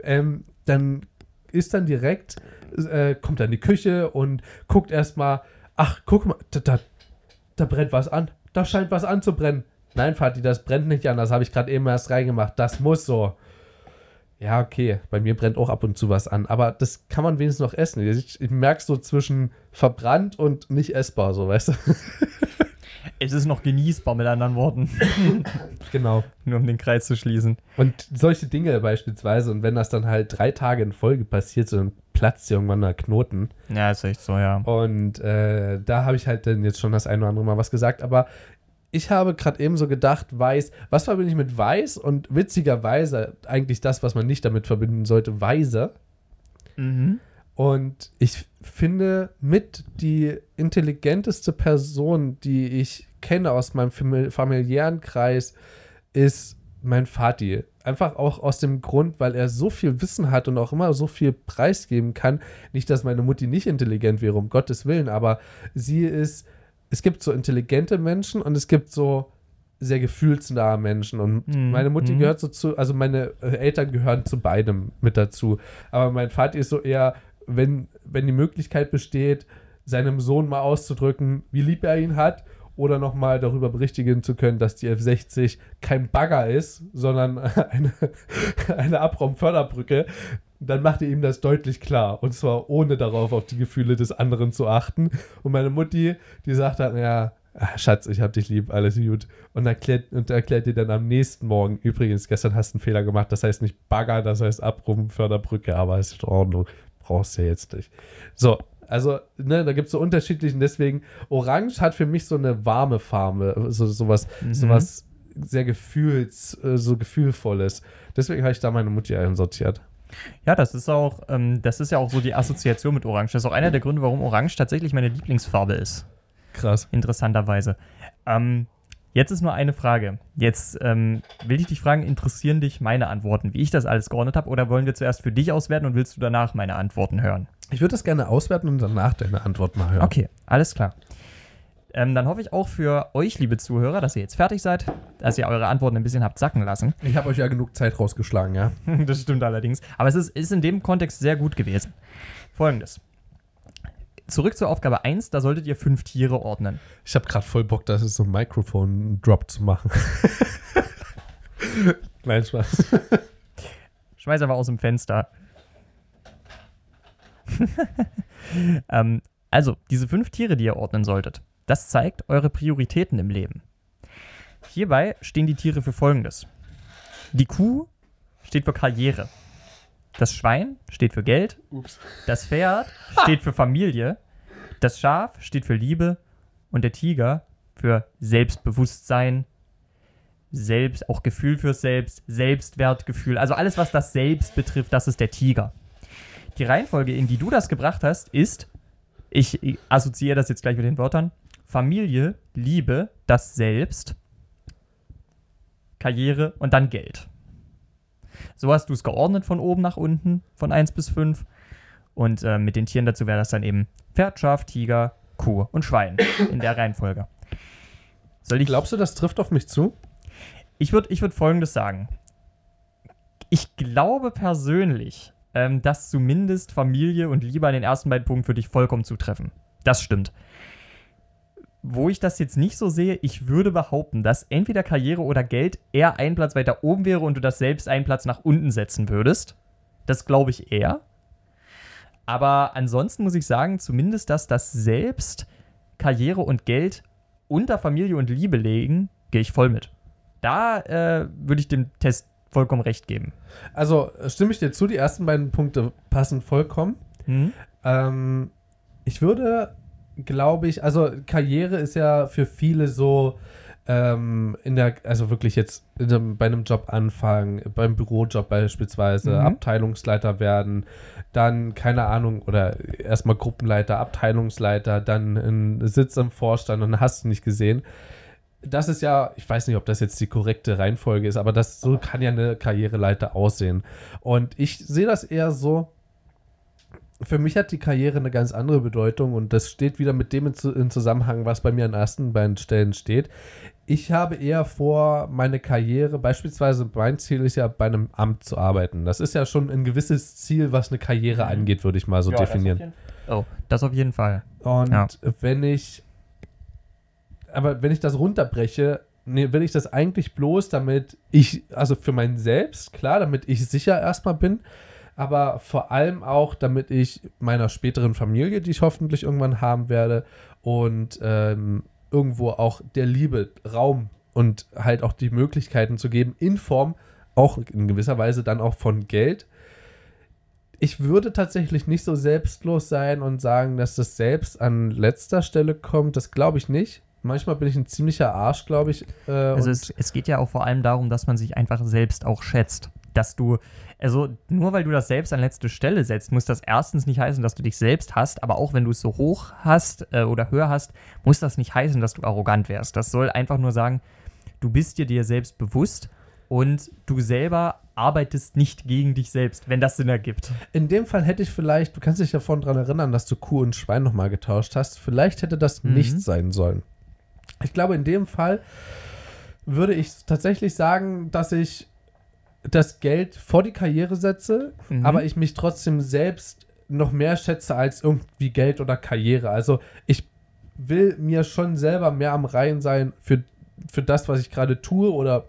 ähm, dann ist dann direkt, äh, kommt er in die Küche und guckt erstmal, ach, guck mal, da, da, da brennt was an. Da scheint was anzubrennen. Nein, Vati, das brennt nicht an, das habe ich gerade eben erst reingemacht. Das muss so. Ja, okay, bei mir brennt auch ab und zu was an, aber das kann man wenigstens noch essen. Ich, ich merke so zwischen verbrannt und nicht essbar, so, weißt du? Es ist noch genießbar, mit anderen Worten. genau. Nur um den Kreis zu schließen. Und solche Dinge beispielsweise, und wenn das dann halt drei Tage in Folge passiert, so dann platzt irgendwann der Knoten. Ja, ist echt so, ja. Und äh, da habe ich halt dann jetzt schon das ein oder andere Mal was gesagt, aber ich habe gerade eben so gedacht, weiß, was verbinde ich mit weiß und witzigerweise eigentlich das, was man nicht damit verbinden sollte, weise. Mhm. Und ich finde mit die intelligenteste Person, die ich kenne aus meinem famili- familiären Kreis, ist mein Vati. Einfach auch aus dem Grund, weil er so viel Wissen hat und auch immer so viel preisgeben kann. Nicht, dass meine Mutti nicht intelligent wäre, um Gottes Willen, aber sie ist, es gibt so intelligente Menschen und es gibt so sehr gefühlsnahe Menschen. Und Mhm, meine Mutti mhm. gehört so zu, also meine äh, Eltern gehören zu beidem mit dazu. Aber mein Vati ist so eher, wenn, wenn die Möglichkeit besteht, seinem Sohn mal auszudrücken, wie lieb er ihn hat, oder nochmal darüber berichtigen zu können, dass die F60 kein Bagger ist, sondern eine, eine Abraumförderbrücke, dann macht er ihm das deutlich klar. Und zwar ohne darauf auf die Gefühle des anderen zu achten. Und meine Mutti, die sagt dann, ja, ah, Schatz, ich hab dich lieb, alles gut. Und erklärt, und erklärt dir dann am nächsten Morgen, übrigens, gestern hast du einen Fehler gemacht, das heißt nicht Bagger, das heißt Abraumförderbrücke, aber ist in Ordnung, brauchst du ja jetzt nicht. So, also, ne, da gibt es so unterschiedlichen, deswegen, Orange hat für mich so eine warme Farbe, so sowas, Mhm. sowas sehr gefühls, äh, so gefühlvolles. Deswegen habe ich da meine Mutti einsortiert. Ja, das ist auch, ähm, das ist ja auch so die Assoziation mit Orange. Das ist auch einer der Gründe, warum Orange tatsächlich meine Lieblingsfarbe ist. Krass. Interessanterweise. Ähm, Jetzt ist nur eine Frage. Jetzt ähm, will ich dich fragen, interessieren dich meine Antworten, wie ich das alles geordnet habe, oder wollen wir zuerst für dich auswerten und willst du danach meine Antworten hören? Ich würde das gerne auswerten und danach deine Antwort mal hören. Okay, alles klar. Ähm, dann hoffe ich auch für euch, liebe Zuhörer, dass ihr jetzt fertig seid, dass ihr eure Antworten ein bisschen habt sacken lassen. Ich habe euch ja genug Zeit rausgeschlagen, ja. das stimmt allerdings. Aber es ist, ist in dem Kontext sehr gut gewesen. Folgendes. Zurück zur Aufgabe 1, da solltet ihr fünf Tiere ordnen. Ich habe gerade voll Bock, das ist so ein Mikrofon-Drop zu machen. Nein, Spaß. Schmeiß einfach aus dem Fenster. ähm, also, diese fünf Tiere, die ihr ordnen solltet, das zeigt eure Prioritäten im Leben. Hierbei stehen die Tiere für Folgendes. Die Kuh steht für Karriere. Das Schwein steht für Geld. Ups. Das Pferd steht für Familie. Das Schaf steht für Liebe. Und der Tiger für Selbstbewusstsein, Selbst, auch Gefühl fürs Selbst, Selbstwertgefühl. Also alles, was das Selbst betrifft, das ist der Tiger. Die Reihenfolge, in die du das gebracht hast, ist, ich ich assoziiere das jetzt gleich mit den Wörtern, Familie, Liebe, das Selbst, Karriere und dann Geld. So hast du es geordnet von oben nach unten, von 1 bis 5. Und äh, mit den Tieren dazu wäre das dann eben Pferd, Schaf, Tiger, Kuh und Schwein in der Reihenfolge. Soll ich Glaubst du, das trifft auf mich zu? ich würde ich würd Folgendes sagen. Ich glaube persönlich, ähm, dass zumindest Familie und Liebe an den ersten beiden Punkten für dich vollkommen zutreffen. Das stimmt. Wo ich das jetzt nicht so sehe, ich würde behaupten, dass entweder Karriere oder Geld eher ein Platz weiter oben wäre und du das selbst einen Platz nach unten setzen würdest. Das glaube ich eher. Aber ansonsten muss ich sagen, zumindest, dass das selbst Karriere und Geld unter Familie und Liebe legen, gehe ich voll mit. Da äh, würde ich dem Test vollkommen recht geben. Also stimme ich dir zu, die ersten beiden Punkte passen vollkommen. Hm? Ähm, ich würde, glaube ich, also Karriere ist ja für viele so ähm, in der, also wirklich jetzt in einem, bei einem Job anfangen, beim Bürojob beispielsweise, Mhm. Abteilungsleiter werden, dann, keine Ahnung, oder erstmal Gruppenleiter, Abteilungsleiter, dann ein Sitz im Vorstand und hast du nicht gesehen. Das ist ja, ich weiß nicht, ob das jetzt die korrekte Reihenfolge ist, aber das so kann ja eine Karriereleiter aussehen. Und ich sehe das eher so, für mich hat die Karriere eine ganz andere Bedeutung und das steht wieder mit dem in, Zu- in Zusammenhang, was bei mir an ersten beiden Stellen steht. Ich habe eher vor, meine Karriere, beispielsweise mein Ziel ist ja, bei einem Amt zu arbeiten. Das ist ja schon ein gewisses Ziel, was eine Karriere angeht, würde ich mal so definieren. Oh, das auf jeden Fall. Und Ja. wenn ich, aber wenn ich das runterbreche, nee, will ich das eigentlich bloß, damit ich, also für mein Selbst, klar, damit ich sicher erstmal bin, aber vor allem auch, damit ich meiner späteren Familie, die ich hoffentlich irgendwann haben werde, und ähm, irgendwo auch der Liebe Raum und halt auch die Möglichkeiten zu geben, in Form auch in gewisser Weise dann auch von Geld. Ich würde tatsächlich nicht so selbstlos sein und sagen, dass das selbst an letzter Stelle kommt. Das glaube ich nicht. Manchmal bin ich ein ziemlicher Arsch, glaube ich. Äh, Also es, es geht ja auch vor allem darum, dass man sich einfach selbst auch schätzt. Dass du, also nur weil du das selbst an letzte Stelle setzt, muss das erstens nicht heißen, dass du dich selbst hast, aber auch wenn du es so hoch hast äh, oder höher hast, muss das nicht heißen, dass du arrogant wärst. Das soll einfach nur sagen, du bist dir dir selbst bewusst und du selber arbeitest nicht gegen dich selbst, wenn das Sinn ergibt. In dem Fall hätte ich vielleicht, du kannst dich davon dran erinnern, dass du Kuh und Schwein nochmal getauscht hast. Vielleicht hätte das Mhm. nicht sein sollen. Ich glaube, in dem Fall würde ich tatsächlich sagen, dass ich das Geld vor die Karriere setze, Mhm. aber ich mich trotzdem selbst noch mehr schätze als irgendwie Geld oder Karriere. Also ich will mir schon selber mehr am Reihen sein für, für das, was ich gerade tue oder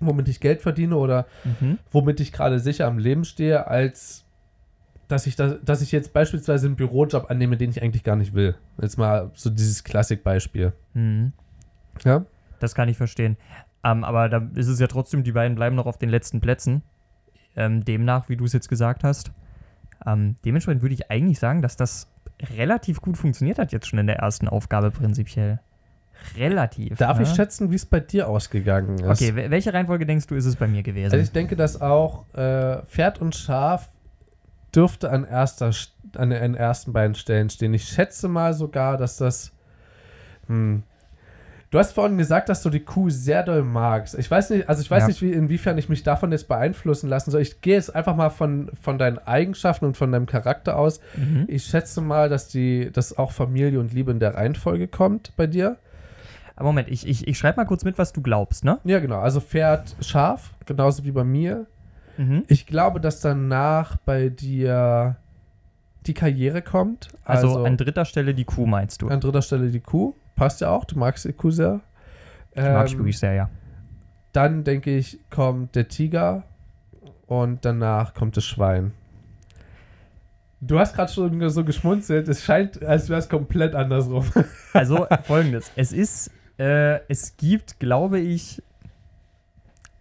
womit ich Geld verdiene oder Mhm. womit ich gerade sicher am Leben stehe, als dass ich, das, dass ich jetzt beispielsweise einen Bürojob annehme, den ich eigentlich gar nicht will. Jetzt mal so dieses Klassikbeispiel. Mhm. Ja? Das kann ich verstehen. Ähm, aber da ist es ja trotzdem, die beiden bleiben noch auf den letzten Plätzen. Ähm, demnach, wie du es jetzt gesagt hast. Ähm, dementsprechend würde ich eigentlich sagen, dass das relativ gut funktioniert hat jetzt schon in der ersten Aufgabe prinzipiell. Relativ. Darf ne? ich schätzen, wie es bei dir ausgegangen ist? Okay, wel- welche Reihenfolge denkst du, ist es bei mir gewesen? Also ich denke, dass auch äh, Pferd und Schaf dürfte an, erster, St- an den ersten beiden Stellen stehen. Ich schätze mal sogar, dass das hm, Du hast vorhin gesagt, dass du die Kuh sehr doll magst. Ich weiß nicht, also ich weiß Ja. nicht, wie, inwiefern ich mich davon jetzt beeinflussen lassen soll. Ich gehe jetzt einfach mal von, von deinen Eigenschaften und von deinem Charakter aus. Mhm. Ich schätze mal, dass die, dass auch Familie und Liebe in der Reihenfolge kommt bei dir. Aber Moment, ich, ich, ich schreibe mal kurz mit, was du glaubst, ne? Ja, genau. Also Pferd scharf, genauso wie bei mir. Mhm. Ich glaube, dass danach bei dir die Karriere kommt. Also, an dritter Stelle die Kuh, meinst du? an dritter Stelle die Kuh. Passt ja auch, du magst die Kuh sehr. Mag ich Ähm, wirklich sehr, ja. Dann denke ich, kommt der Tiger und danach kommt das Schwein. Du hast gerade schon so geschmunzelt. Es scheint, als wäre es komplett andersrum. Also folgendes: Es ist, äh, es gibt, glaube ich,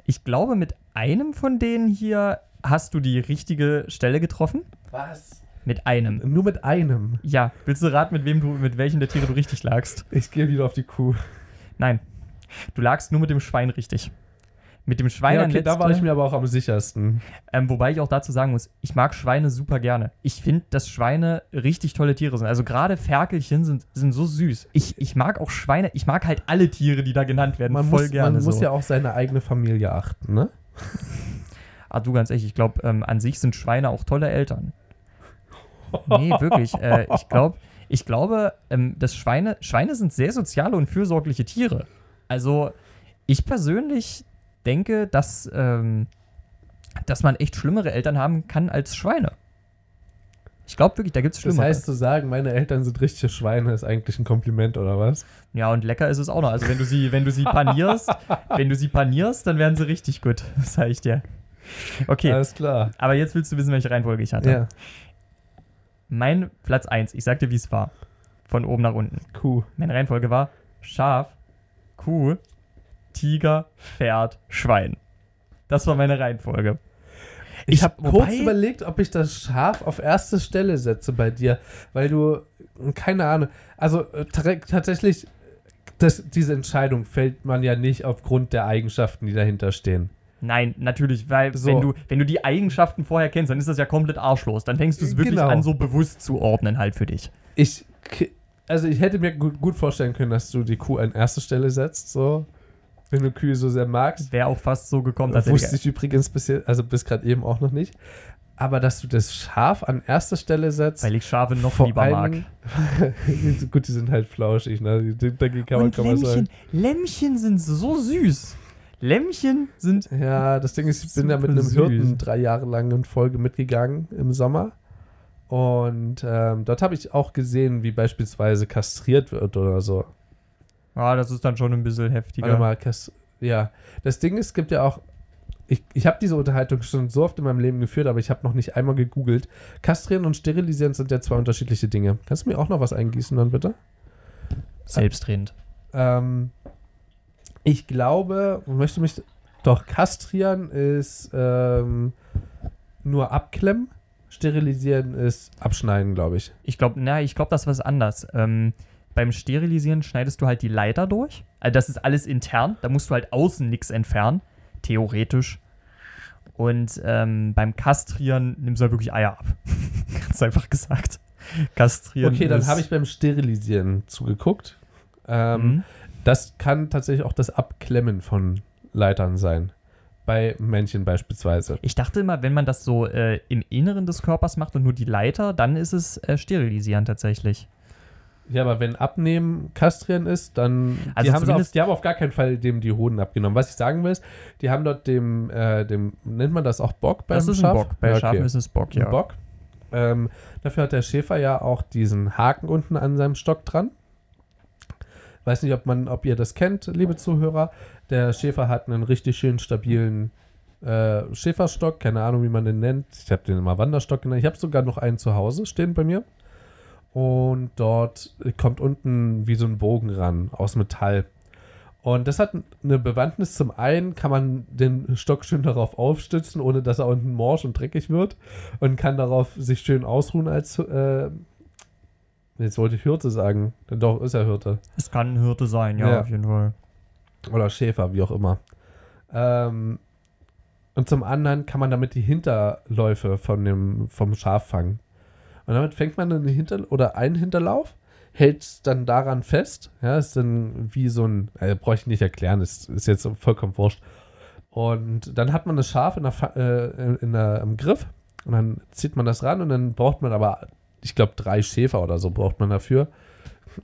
ich glaube, mit einem von denen hier hast du die richtige Stelle getroffen. Was? Mit einem. Nur mit einem. Ja, willst du raten, mit wem du, mit welchen der Tiere du richtig lagst? Ich gehe wieder auf die Kuh. Nein. Du lagst nur mit dem Schwein richtig. Mit dem Schwein Ja, okay, da letzter- war ich mir aber auch am sichersten. Ähm, wobei ich auch dazu sagen muss, ich mag Schweine super gerne. Ich finde, dass Schweine richtig tolle Tiere sind. Also gerade Ferkelchen sind, sind so süß. Ich, ich mag auch Schweine, ich mag halt alle Tiere, die da genannt werden, Man, voll muss, gerne. man so. muss ja auch seine eigene Familie achten, ne? Ah, du ganz ehrlich, ich glaube, ähm, an sich sind Schweine auch tolle Eltern. Nee, wirklich. Äh, ich, glaub, ich glaube, ähm, dass Schweine, Schweine sind sehr soziale und fürsorgliche Tiere. Also, ich persönlich denke, dass, ähm, dass man echt schlimmere Eltern haben kann als Schweine. Ich glaube wirklich, da gibt es Das schlimmere. heißt, zu sagen, meine Eltern sind richtige Schweine, ist eigentlich ein Kompliment, oder was? Ja, und lecker ist es auch noch. Also wenn du sie, wenn du sie panierst, wenn du sie panierst, dann werden sie richtig gut. Das sage ich dir. Okay, Alles klar. aber jetzt willst du wissen, welche Reihenfolge ich hatte. Ja, Mein Platz 1, ich sag dir, wie es war. Von oben nach unten. Kuh. Meine Reihenfolge war Schaf, Kuh, Tiger, Pferd, Schwein. Das war meine Reihenfolge. Ich, Ich- habe kurz überlegt, ob ich das Schaf auf erste Stelle setze bei dir, weil du, keine Ahnung, also äh, tatsächlich, das, diese Entscheidung fällt man ja nicht aufgrund der Eigenschaften, die dahinter stehen. Nein, natürlich, weil So. wenn, du, wenn du die Eigenschaften vorher kennst, dann ist das ja komplett arschlos. Dann fängst du es wirklich Genau. an, so bewusst zu ordnen halt für dich. Ich, also ich hätte mir gut, vorstellen können, dass du die Kuh an erste Stelle setzt, so, wenn du Kühe so sehr magst. Wäre auch fast so gekommen. Das wusste ich übrigens bis, hier- also bis gerade eben auch noch nicht. Aber dass du das Schaf an erste Stelle setzt. Weil ich Schafe noch lieber allen mag. Gut, die sind halt flauschig, ne? Dagegen kann man, Und kann man sagen. Lämmchen, Lämmchen sind so süß. Lämmchen sind. Ja, das Ding ist, ich bin ja mit einem süß. Hirten drei Jahre lang in Folge mitgegangen im Sommer. Und ähm, dort habe ich auch gesehen, wie beispielsweise kastriert wird oder so. Ah, das ist dann schon ein bisschen heftiger. Warte mal, ja. Das Ding ist, es gibt ja auch. Ich, ich habe diese Unterhaltung schon so oft in meinem Leben geführt, aber ich habe noch nicht einmal gegoogelt. Kastrieren und sterilisieren sind ja zwei unterschiedliche Dinge. Kannst du mir auch noch was eingießen dann bitte? Selbstredend. Ähm, ich glaube, man möchte mich. Doch, kastrieren ist ähm, nur abklemmen. Sterilisieren ist abschneiden, glaube ich. Ich glaube, na, ich glaube, das ist was anders. Ähm, beim Sterilisieren schneidest du halt die Leiter durch. Also das ist alles intern. Da musst du halt außen nichts entfernen. Theoretisch. Und ähm, beim Kastrieren nimmst du halt wirklich Eier ab. Ganz einfach gesagt. Kastrieren. Okay, dann habe ich beim Sterilisieren zugeguckt. Ähm, Mhm. Das kann tatsächlich auch das Abklemmen von Leitern sein. Bei Männchen beispielsweise. Ich dachte immer, wenn man das so äh, im Inneren des Körpers macht und nur die Leiter, dann ist es äh, Sterilisieren tatsächlich. Ja, aber wenn Abnehmen Kastrieren ist, dann. Also die, haben auf, die haben auf gar keinen Fall dem die Hoden abgenommen. Was ich sagen will, ist, die haben dort dem, äh, dem nennt man das auch Bock beim das ist Schaf? ein Bock. Bei Ja, Schafen okay. ist es Bock, Ein ja. Bock. Ähm, dafür hat der Schäfer ja auch diesen Haken unten an seinem Stock dran. Weiß nicht, ob man, ob ihr das kennt, liebe Zuhörer. Der Schäfer hat einen richtig schön stabilen äh, Schäferstock, keine Ahnung, wie man den nennt. Ich habe den immer Wanderstock genannt. Ich habe sogar noch einen zu Hause stehen bei mir. Und dort kommt unten wie so ein Bogen ran aus Metall. Und das hat eine Bewandtnis. Zum einen kann man den Stock schön darauf aufstützen, ohne dass er unten morsch und dreckig wird. Und kann darauf sich schön ausruhen als. Äh, jetzt wollte ich Hirte sagen. Doch, ist er Hirte. Es kann ein Hirte sein, ja, Ja. auf jeden Fall. Oder Schäfer, wie auch immer. Ähm, und zum anderen kann man damit die Hinterläufe von dem, vom Schaf fangen. Und damit fängt man einen Hinter oder einen Hinterlauf, hält es dann daran fest. Ja, ist dann wie so ein, äh, brauche ich nicht erklären, ist, ist jetzt vollkommen wurscht. Und dann hat man das Schaf in der, äh, in der, im Griff und dann zieht man das ran und dann braucht man aber, ich glaube, drei Schäfer oder so braucht man dafür.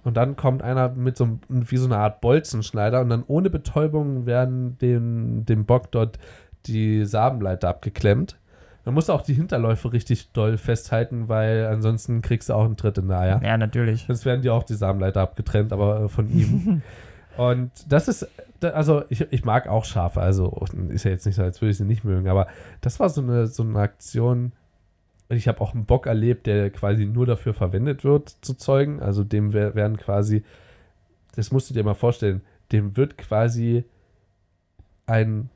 Und dann kommt einer mit so einem, wie so eine Art Bolzenschneider und dann ohne Betäubung werden dem, dem Bock dort die Samenleiter abgeklemmt. Man muss auch die Hinterläufe richtig doll festhalten, weil ansonsten kriegst du auch einen Tritt in der Eier. Ja, natürlich. Sonst werden dir auch die Samenleiter abgetrennt, aber äh, von ihm. Und das ist, also ich, ich mag auch Schafe, also ist ja jetzt nicht so, als würde ich sie nicht mögen, aber das war so eine, so eine Aktion. Ich habe auch einen Bock erlebt, der quasi nur dafür verwendet wird, zu zeugen. Also dem wer- werden quasi, das musst du dir mal vorstellen, dem wird quasi ein,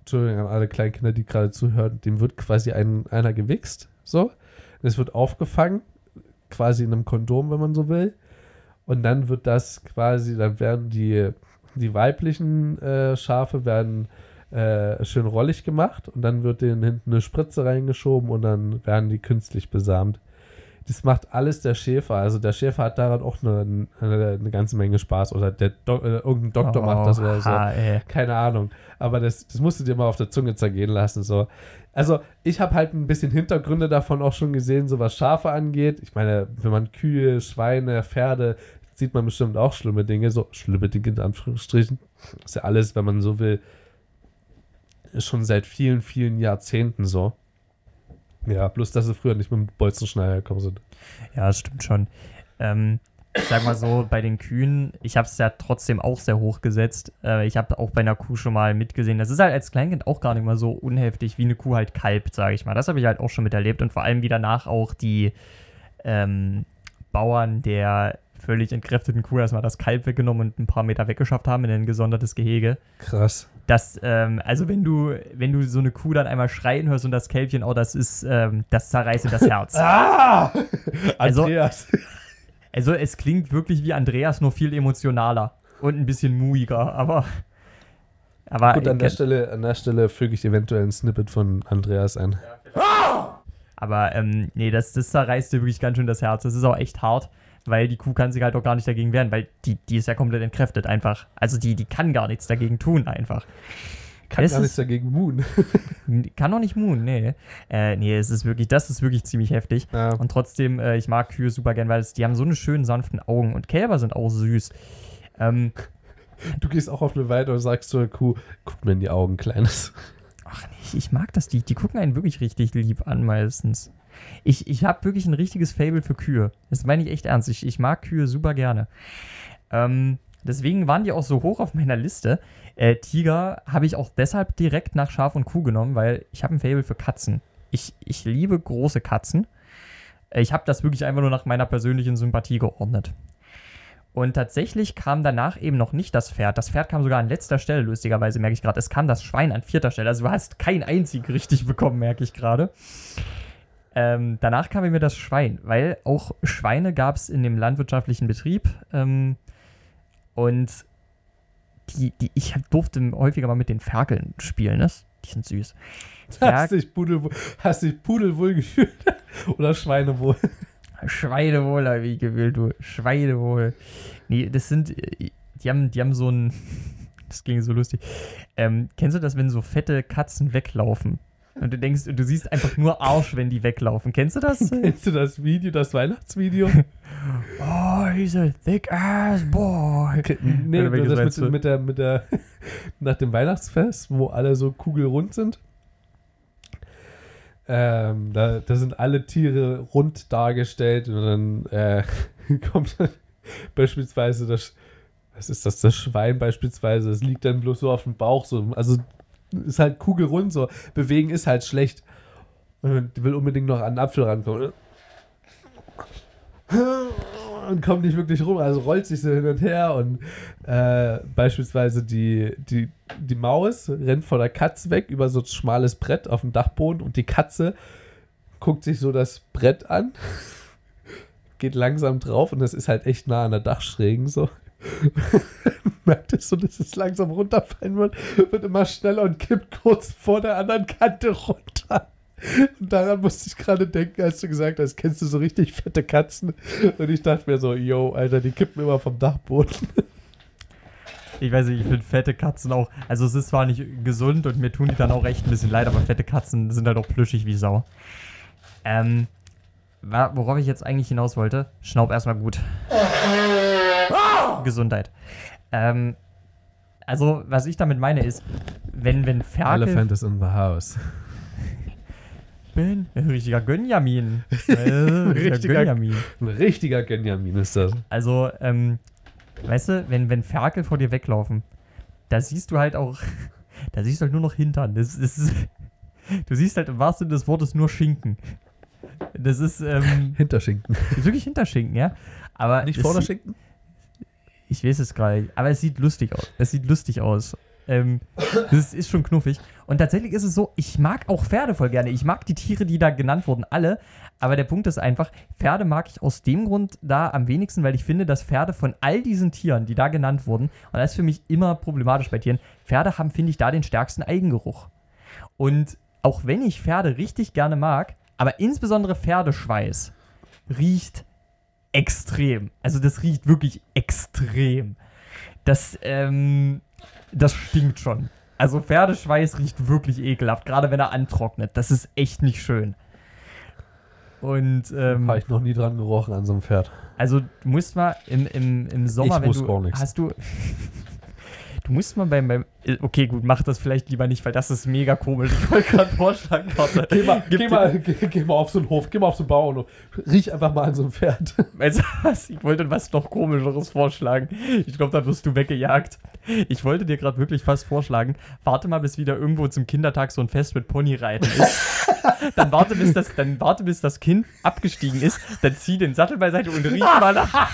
Entschuldigung an alle kleinen Kinder, die gerade zuhören, dem wird quasi ein, einer gewichst, so. Es wird aufgefangen, quasi in einem Kondom, wenn man so will. Und dann wird das quasi, dann werden die, die weiblichen äh, Schafe werden äh, schön rollig gemacht und dann wird denen hinten eine Spritze reingeschoben und dann werden die künstlich besamt. Das macht alles der Schäfer. Also der Schäfer hat daran auch eine, eine, eine ganze Menge Spaß. Oder der Do äh, irgendein Doktor macht das oder so. Oha, ey. Keine Ahnung. Aber das, das musst du dir mal auf der Zunge zergehen lassen. So. Also, ich habe halt ein bisschen Hintergründe davon auch schon gesehen, so was Schafe angeht. Ich meine, wenn man Kühe, Schweine, Pferde, sieht man bestimmt auch schlimme Dinge. So, schlimme Dinge in Anführungsstrichen. Ist ja alles, wenn man so will, schon seit vielen, vielen Jahrzehnten so. Ja, bloß, dass sie früher nicht mit dem Bolzenschneider gekommen sind. Ja, das stimmt schon. Ähm, ich sag mal so, bei den Kühen, ich habe es ja trotzdem auch sehr hoch gesetzt. Äh, ich habe auch bei einer Kuh schon mal mitgesehen. Das ist halt als Kleinkind auch gar nicht mal so unheftig, wie eine Kuh halt kalbt, sage ich mal. Das habe ich halt auch schon miterlebt und vor allem wie danach auch die ähm, Bauern der völlig entkräfteten Kuh erstmal das Kalb weggenommen und ein paar Meter weggeschafft haben in ein gesondertes Gehege. Krass. Das, ähm, also wenn du, wenn du so eine Kuh dann einmal schreien hörst und das Kälbchen, oh, das ist, ähm, das zerreißt dir das Herz. Ah! Also- Andreas. Also es klingt wirklich wie Andreas, nur viel emotionaler und ein bisschen muiger, aber. Aber, Gut, an der, Stelle, an der Stelle füge ich eventuell ein Snippet von Andreas ein. aber ähm, nee, das, das zerreißt dir wirklich ganz schön das Herz. Das ist auch echt hart, weil die Kuh kann sich halt auch gar nicht dagegen wehren, weil die, die ist ja komplett entkräftet einfach. Also die, die kann gar nichts dagegen tun einfach. Kann Es gar nichts dagegen Moon. Kann doch nicht muhen, nee. Äh, nee, es ist wirklich, das ist wirklich ziemlich heftig. Ja. Und trotzdem, äh, ich mag Kühe super gern, weil es, die haben so eine schönen sanften Augen und Kälber sind auch süß. Ähm, Du gehst auch auf eine Weide und sagst zur Kuh, guck mir in die Augen, Kleines. Ach nee, ich, ich mag das, die, die gucken einen wirklich richtig lieb an meistens. Ich, ich habe wirklich ein richtiges Fable für Kühe. Das meine ich echt ernst. Ich, ich mag Kühe super gerne. Ähm, deswegen waren die auch so hoch auf meiner Liste. Äh, Tiger habe ich auch deshalb direkt nach Schaf und Kuh genommen, weil ich habe ein Fable für Katzen. Ich, ich liebe große Katzen. Äh, Ich habe das wirklich einfach nur nach meiner persönlichen Sympathie geordnet. Und tatsächlich kam danach eben noch nicht das Pferd. Das Pferd kam sogar an letzter Stelle, lustigerweise merke ich gerade. Es kam das Schwein an vierter Stelle. Also du hast kein einzig richtig bekommen, merke ich gerade. Ähm, danach kam mir das Schwein, weil auch Schweine gab es in dem landwirtschaftlichen Betrieb. Ähm, und die, die, ich durfte häufiger mal mit den Ferkeln spielen, ne? Die sind süß. Hast dich, Pudel, hast dich pudelwohl gefühlt? Oder Schweinewohl? Schweinewohl habe ich gewählt, du. Schweinewohl. Nee, das sind, die haben, die haben so ein, das ging so lustig. Ähm, kennst du das, wenn so fette Katzen weglaufen? Und du denkst, du siehst einfach nur Arsch, wenn die weglaufen. Kennst du das? Kennst du das Video, das Weihnachtsvideo? oh, he's a thick ass boy. nee, welches das du? mit, mit der, mit der, nach dem Weihnachtsfest, wo alle so kugelrund sind. Ähm, da, da sind alle Tiere rund dargestellt und dann äh, kommt dann beispielsweise das, was ist das, das Schwein beispielsweise, es liegt dann bloß so auf dem Bauch, so, also ist halt kugelrund, so, bewegen ist halt schlecht. Und will unbedingt noch an den Apfel rankommen. Und kommt nicht wirklich rum, also rollt sich so hin und her und äh, beispielsweise die, die, die Maus rennt vor der Katze weg über so ein schmales Brett auf dem Dachboden und die Katze guckt sich so das Brett an, geht langsam drauf und das ist halt echt nah an der Dachschrägen so. Merkt es so, dass es langsam runterfallen wird, wird immer schneller und kippt kurz vor der anderen Kante runter. Und daran musste ich gerade denken, als du gesagt hast, kennst du so richtig fette Katzen? Und ich dachte mir so, yo, Alter, die kippen immer vom Dachboden. Ich weiß nicht, ich finde fette Katzen auch. Also, es ist zwar nicht gesund und mir tun die dann auch echt ein bisschen leid, aber fette Katzen sind halt auch plüschig wie Sau. Ähm, worauf ich jetzt eigentlich hinaus wollte, schnaub erstmal gut. Gesundheit. Ähm, also, was ich damit meine ist, wenn, wenn Ferkel. Elephant is in the house. bin ein richtiger Gönjamin. Äh, richtiger Richtiger- Gönjamin. Ein richtiger Genjamin ist das. Also, ähm, weißt du, wenn, wenn Ferkel vor dir weglaufen, da siehst du halt auch, da siehst du halt nur noch Hintern. Das, ist, du siehst halt im wahrsten Sinne des Wortes nur Schinken. Das ist, ähm, Hinterschinken. ist wirklich Hinterschinken, ja. Aber Nicht Vorderschinken? Ich weiß es gerade, aber es sieht lustig aus. Es sieht lustig aus. Ähm, das ist schon knuffig. Und tatsächlich ist es so, ich mag auch Pferde voll gerne. Ich mag die Tiere, die da genannt wurden, alle. Aber der Punkt ist einfach, Pferde mag ich aus dem Grund da am wenigsten, weil ich finde, dass Pferde von all diesen Tieren, die da genannt wurden, und das ist für mich immer problematisch bei Tieren, Pferde haben, finde ich, da den stärksten Eigengeruch. Und auch wenn ich Pferde richtig gerne mag, aber insbesondere Pferdeschweiß riecht extrem. Also das riecht wirklich extrem. Das, ähm, das stinkt schon. Also Pferdeschweiß riecht wirklich ekelhaft, gerade wenn er antrocknet. Das ist echt nicht schön. Und ähm, Habe ich noch nie dran gerochen an so einem Pferd. also du musst mal im, im, im Sommer, Ich wenn muss du gar nichts. hast du du musst mal beim, beim okay gut mach das vielleicht lieber nicht, weil das ist mega komisch. Ich wollte gerade vorschlagen, warte, Geh mal, geh, mal, geh, geh mal auf so einen Hof, geh mal auf so einen Bauernhof. Riech einfach mal an so einem Pferd. Weißt du was? Ich wollte was noch komischeres vorschlagen. Ich glaube, da wirst du weggejagt. Ich wollte dir gerade wirklich fast vorschlagen, warte mal, bis wieder irgendwo zum Kindertag so ein Fest mit Ponyreiten ist. Dann warte, bis das, dann warte, bis das Kind abgestiegen ist, dann zieh den Sattel beiseite und riech mal nach.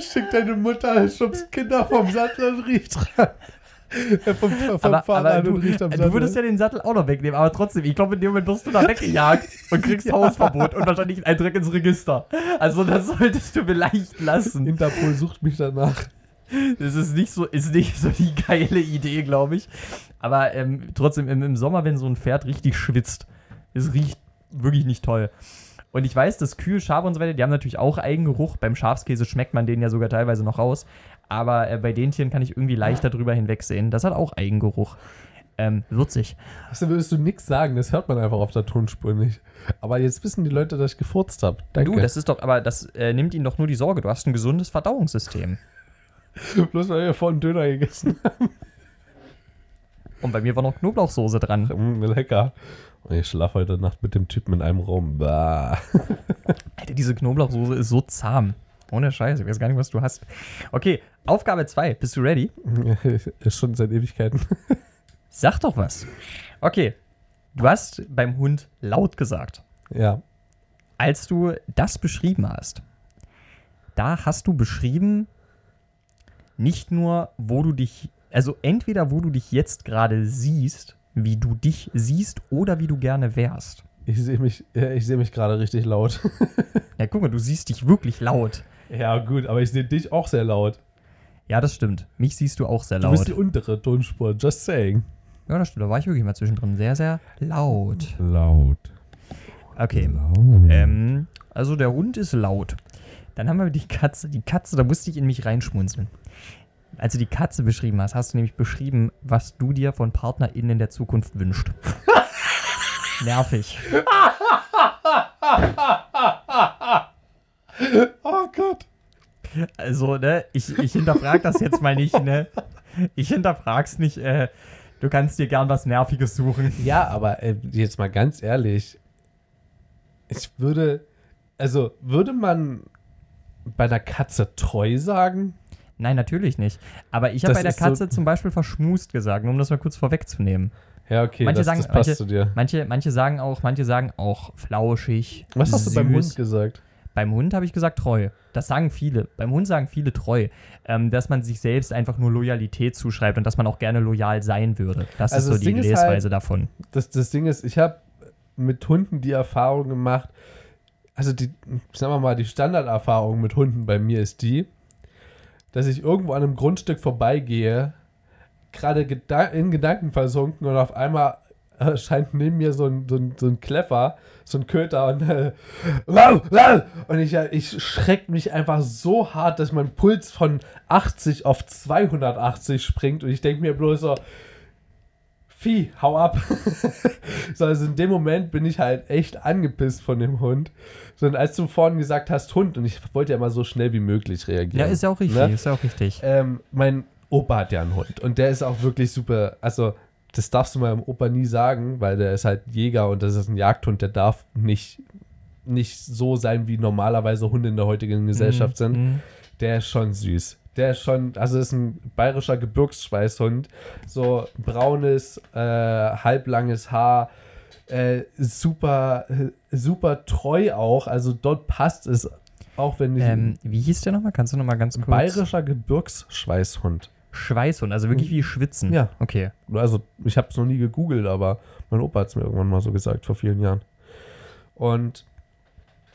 Schickt deine Mutter, schubst Kinder vom Sattel und riecht dran. Vom, vom Aber, Fahrrad du, und riecht am du Sattel. würdest ja den Sattel auch noch wegnehmen, aber trotzdem, ich glaube, in dem Moment wirst du da weggejagt und kriegst Hausverbot und wahrscheinlich einen Eintrag ins Register. Also das solltest du vielleicht lassen. Interpol sucht mich danach. Das ist nicht so, ist nicht so die geile Idee, glaube ich. Aber ähm, trotzdem im, im Sommer, wenn so ein Pferd richtig schwitzt, es riecht wirklich nicht toll. Und ich weiß, dass Kühe, Schafe und so weiter, die haben natürlich auch Eigengeruch. Beim Schafskäse schmeckt man den ja sogar teilweise noch raus. Aber äh, bei den Tieren kann ich irgendwie leichter drüber hinwegsehen. Das hat auch Eigengeruch. Ähm, würzig. Also würdest du nichts sagen, das hört man einfach auf der Tonspur nicht. Aber jetzt wissen die Leute, dass ich gefurzt habe. Danke. Du, das ist doch, aber das äh, nimmt ihnen doch nur die Sorge. Du hast ein gesundes Verdauungssystem. Bloß weil wir vorhin Döner gegessen Und bei mir war noch Knoblauchsoße dran. haben. Mm, lecker. Und ich schlafe heute Nacht mit dem Typen in einem Raum. Bah. Alter, diese Knoblauchsoße ist so zahm. Ohne Scheiße, ich weiß gar nicht, was du hast. Okay, Aufgabe 2. Bist du ready? schon seit Ewigkeiten. Sag doch was. Okay, du hast beim Hund laut gesagt. Ja. Als du das beschrieben hast, da hast du beschrieben, nicht nur, wo du dich, also entweder wo du dich jetzt gerade siehst, wie du dich siehst oder wie du gerne wärst. Ich sehe mich, ich sehe mich gerade richtig laut. Ja, guck mal, du siehst dich wirklich laut. ja, gut, aber ich sehe dich auch sehr laut. Ja, das stimmt. Mich siehst du auch sehr Du laut. bist die untere Tonspur, just saying. Ja, das stimmt. Da war ich wirklich mal zwischendrin sehr, sehr laut. Laut. Okay. Laut. Ähm, also der Hund ist laut. Dann haben wir die Katze. Die Katze, da musste ich in mich reinschmunzeln. Als du die Katze beschrieben hast, hast du nämlich beschrieben, was du dir von PartnerInnen in der Zukunft wünscht. Nervig. oh Gott. Also, ne, ich, ich hinterfrag das jetzt mal nicht, ne? Ich hinterfrag's nicht, äh, du kannst dir gern was Nerviges suchen. Ja, aber äh, jetzt mal ganz ehrlich. Ich würde, also würde man bei einer Katze treu sagen? Nein, natürlich nicht. Aber ich habe Das bei der ist so- Katze zum Beispiel verschmust gesagt, nur um das mal kurz vorwegzunehmen. Ja, okay, Manche das, sagen- das passt manche- zu dir. Manche, manche sagen auch, manche sagen auch flauschig. Was hast du beim süß. Hund gesagt? Beim Hund habe ich gesagt treu. Das sagen viele. Beim Hund sagen viele treu. Ähm, dass man sich selbst einfach nur Loyalität zuschreibt und dass man auch gerne loyal sein würde. Das Also ist das so die Ding Lesweise halt- davon. Das, das Ding ist, ich habe mit Hunden die Erfahrung gemacht, also die, sagen wir mal, die Standarderfahrung mit Hunden bei mir ist die, dass ich irgendwo an einem Grundstück vorbeigehe, gerade in Gedanken versunken und auf einmal erscheint neben mir so ein, so ein, so ein Kleffer, so ein Köter und, äh, und ich, äh, ich schreck mich einfach so hart, dass mein Puls von 80 auf 280 springt und ich denke mir bloß so, Vieh, hau ab. so, also in dem Moment bin ich halt echt angepisst von dem Hund. So, und als du vorhin gesagt hast, Hund, und ich wollte ja immer so schnell wie möglich reagieren. Ja, ist ja auch richtig, Ne? ist ja auch richtig. Ähm, mein Opa hat ja einen Hund und der ist auch wirklich super. Also, das darfst du meinem Opa nie sagen, weil der ist halt Jäger und das ist ein Jagdhund, der darf nicht, nicht so sein, wie normalerweise Hunde in der heutigen Gesellschaft sind. Mhm. Der ist schon süß. Der ist schon, also ist ein bayerischer Gebirgsschweißhund. So braunes, äh, halblanges Haar. Äh, super, super treu auch. Also dort passt es, auch wenn ich. Ähm, wie hieß der nochmal? Kannst du nochmal ganz kurz? bayerischer Gebirgsschweißhund. Schweißhund, also wirklich wie Schwitzen. Ja. Okay. Also, ich habe es noch nie gegoogelt, aber mein Opa hat es mir irgendwann mal so gesagt, vor vielen Jahren. Und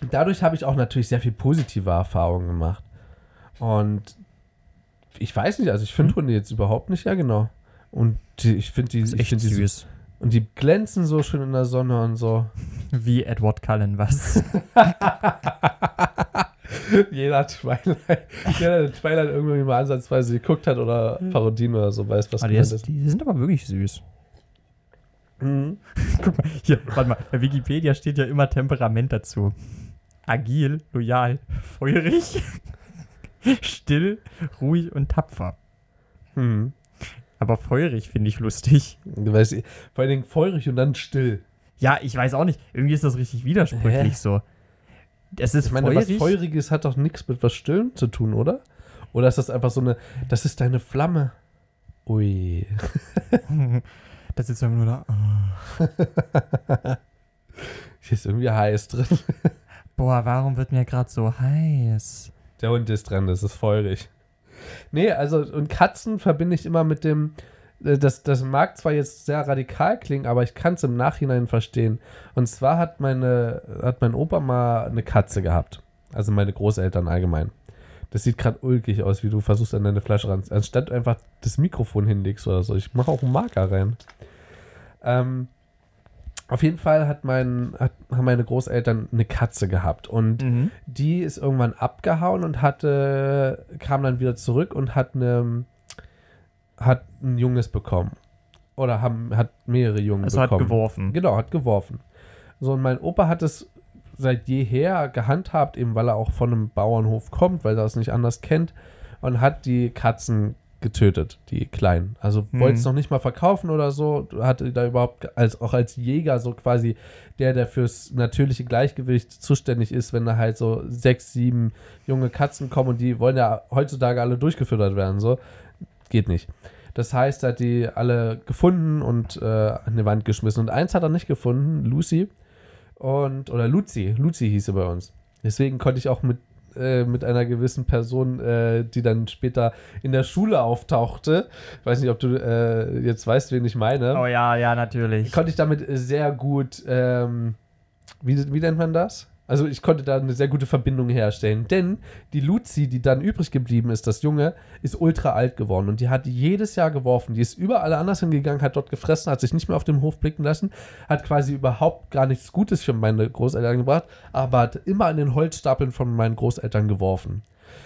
dadurch habe ich auch natürlich sehr viel positive Erfahrungen gemacht. Und ich weiß nicht, also ich finde Hunde jetzt überhaupt nicht, ja genau. Und die, ich finde die, Ist echt find die süß. Und die glänzen so schön in der Sonne und so. Wie Edward Cullen, was? jeder Twilight, jeder, der Twilight irgendwie mal ansatzweise geguckt hat oder Parodien oder so, weiß, was Ah, die, gemeint ist, die sind aber wirklich süß. Mhm. Guck mal, hier, warte mal. Bei Wikipedia steht ja immer Temperament dazu. Agil, loyal, feurig, still, ruhig und tapfer. Mhm. Aber feurig finde ich lustig. Du weißt, vor allen Dingen feurig und dann still. Ja, ich weiß auch nicht. Irgendwie ist das richtig widersprüchlich Hä? so. Es ist Ich meine, feurig. was Feuriges hat doch nichts mit was Stillem zu tun, oder? Oder ist das einfach so eine, das ist deine Flamme? Ui. das ist einfach nur da. Hier ist irgendwie heiß drin. Boah, warum wird mir gerade so heiß? Der Hund ist dran, das ist feurig. Nee, also, und Katzen verbinde ich immer mit dem, äh, das, das mag zwar jetzt sehr radikal klingen, aber ich kann es im Nachhinein verstehen. Und zwar hat meine, hat mein Opa mal eine Katze gehabt. Also meine Großeltern allgemein. Das sieht gerade ulkig aus, wie du versuchst an deine Flasche ran. Anstatt einfach das Mikrofon hinlegst oder so. Ich mache auch einen Marker rein. Ähm, auf jeden Fall hat mein, hat, haben meine Großeltern eine Katze gehabt. Und Mhm. die ist irgendwann abgehauen und hatte, kam dann wieder zurück und hat eine, hat ein Junges bekommen. Oder haben, hat mehrere Jungen Also hat bekommen. geworfen. Genau, hat geworfen. So, und mein Opa hat es seit jeher gehandhabt, eben weil er auch von einem Bauernhof kommt, weil er es nicht anders kennt, und hat die Katzen getötet, die kleinen. Also Hm. wollte es noch nicht mal verkaufen oder so, hatte da überhaupt, als, auch als Jäger so quasi der, der fürs natürliche Gleichgewicht zuständig ist, wenn da halt so sechs, sieben junge Katzen kommen und die wollen ja heutzutage alle durchgefüttert werden, so. Geht nicht. Das heißt, er hat die alle gefunden und äh, an die Wand geschmissen. Und eins hat er nicht gefunden, Lucy. Und, oder Luzi, Luzi hieß sie bei uns. Deswegen konnte ich auch mit, äh, mit einer gewissen Person, äh, die dann später in der Schule auftauchte, ich weiß nicht, ob du äh, jetzt weißt, wen ich meine, Oh ja, ja, natürlich. konnte ich damit sehr gut, ähm, wie, wie nennt man das? Also ich konnte da eine sehr gute Verbindung herstellen, denn die Luzi, die dann übrig geblieben ist, das Junge, ist ultra alt geworden und die hat jedes Jahr geworfen. Die ist überall anders hingegangen, hat dort gefressen, hat sich nicht mehr auf dem Hof blicken lassen, hat quasi überhaupt gar nichts Gutes für meine Großeltern gebracht, aber hat immer an den Holzstapeln von meinen Großeltern geworfen.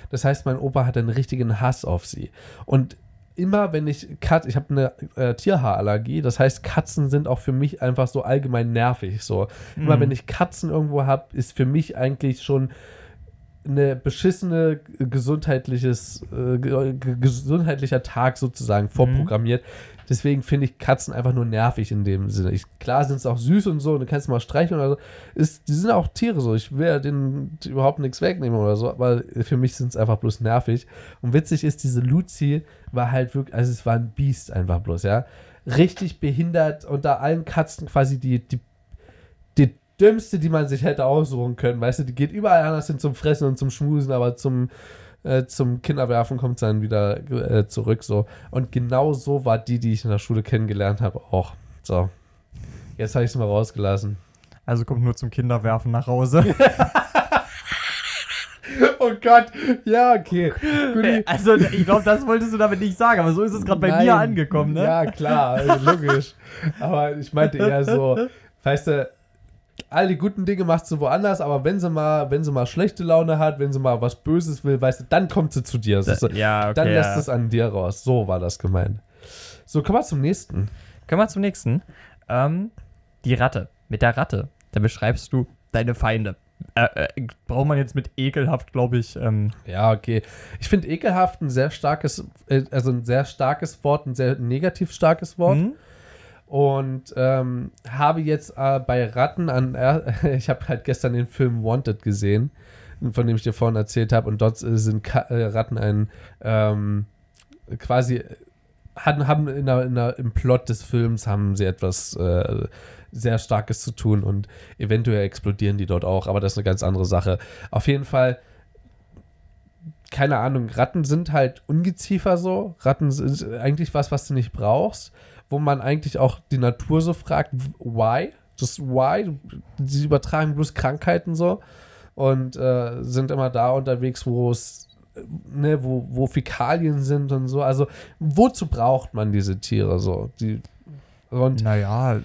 Das heißt, mein Opa hat einen richtigen Hass auf sie. Und immer wenn ich Kat ich habe eine äh, Tierhaarallergie, das heißt Katzen sind auch für mich einfach so allgemein nervig so. Immer Mhm. wenn ich Katzen irgendwo habe, ist für mich eigentlich schon eine beschissene gesundheitliches äh, ge- ge- gesundheitlicher Tag sozusagen vorprogrammiert. Deswegen finde ich Katzen einfach nur nervig in dem Sinne. Ich, klar sind es auch süß und so, und du kannst mal streicheln oder so. Ist, die sind auch Tiere so. Ich will ja denen überhaupt nichts wegnehmen oder so, aber für mich sind es einfach bloß nervig. Und witzig ist, diese Luzi war halt wirklich, also es war ein Biest einfach bloß, ja. Richtig behindert unter allen Katzen quasi die, die dümmste, die man sich hätte aussuchen können. Weißt du, die geht überall anders hin zum Fressen und zum Schmusen, aber zum, äh, zum Kinderwerfen kommt dann wieder äh, zurück. So. Und genau so war die, die ich in der Schule kennengelernt habe, auch. So. Jetzt habe ich es mal rausgelassen. Also kommt nur zum Kinderwerfen nach Hause. Oh Gott. Ja, okay. Guti. Also, ich glaube, das wolltest du damit nicht sagen, aber so ist es gerade bei mir angekommen, ne? Ja, klar, also logisch. Aber ich meinte eher so, weißt du, all die guten Dinge machst du woanders, aber wenn sie mal, wenn sie mal schlechte Laune hat, wenn sie mal was Böses will, weißt du, dann kommt sie zu dir. Ist so, ja, okay. dann lässt ja. es an dir raus. So war das gemeint. So, kommen wir zum nächsten. Kommen wir zum nächsten. Ähm, die Ratte. Mit der Ratte, da beschreibst du deine Feinde. Äh, äh, braucht man jetzt mit ekelhaft, glaube ich. Ähm, Ja, okay. Ich finde ekelhaft ein sehr starkes, äh, also ein sehr starkes Wort, ein sehr negativ starkes Wort. hm? Und ähm, habe jetzt äh, bei Ratten an, äh, ich habe halt gestern den Film Wanted gesehen, von dem ich dir vorhin erzählt habe, und dort äh, sind Ka äh, Ratten ein ähm, quasi hatten, haben in der, in der, im Plot des Films haben sie etwas äh, sehr Starkes zu tun und eventuell explodieren die dort auch, aber das ist eine ganz andere Sache. Auf jeden Fall, keine Ahnung, Ratten sind halt Ungeziefer so. Ratten sind eigentlich was, was du nicht brauchst, wo man eigentlich auch die Natur so fragt, why? Just why? Sie übertragen bloß Krankheiten so und äh, sind immer da unterwegs, wo es ne, wo, wo Fäkalien sind und so. Also, wozu braucht man diese Tiere so? Die, und Naja,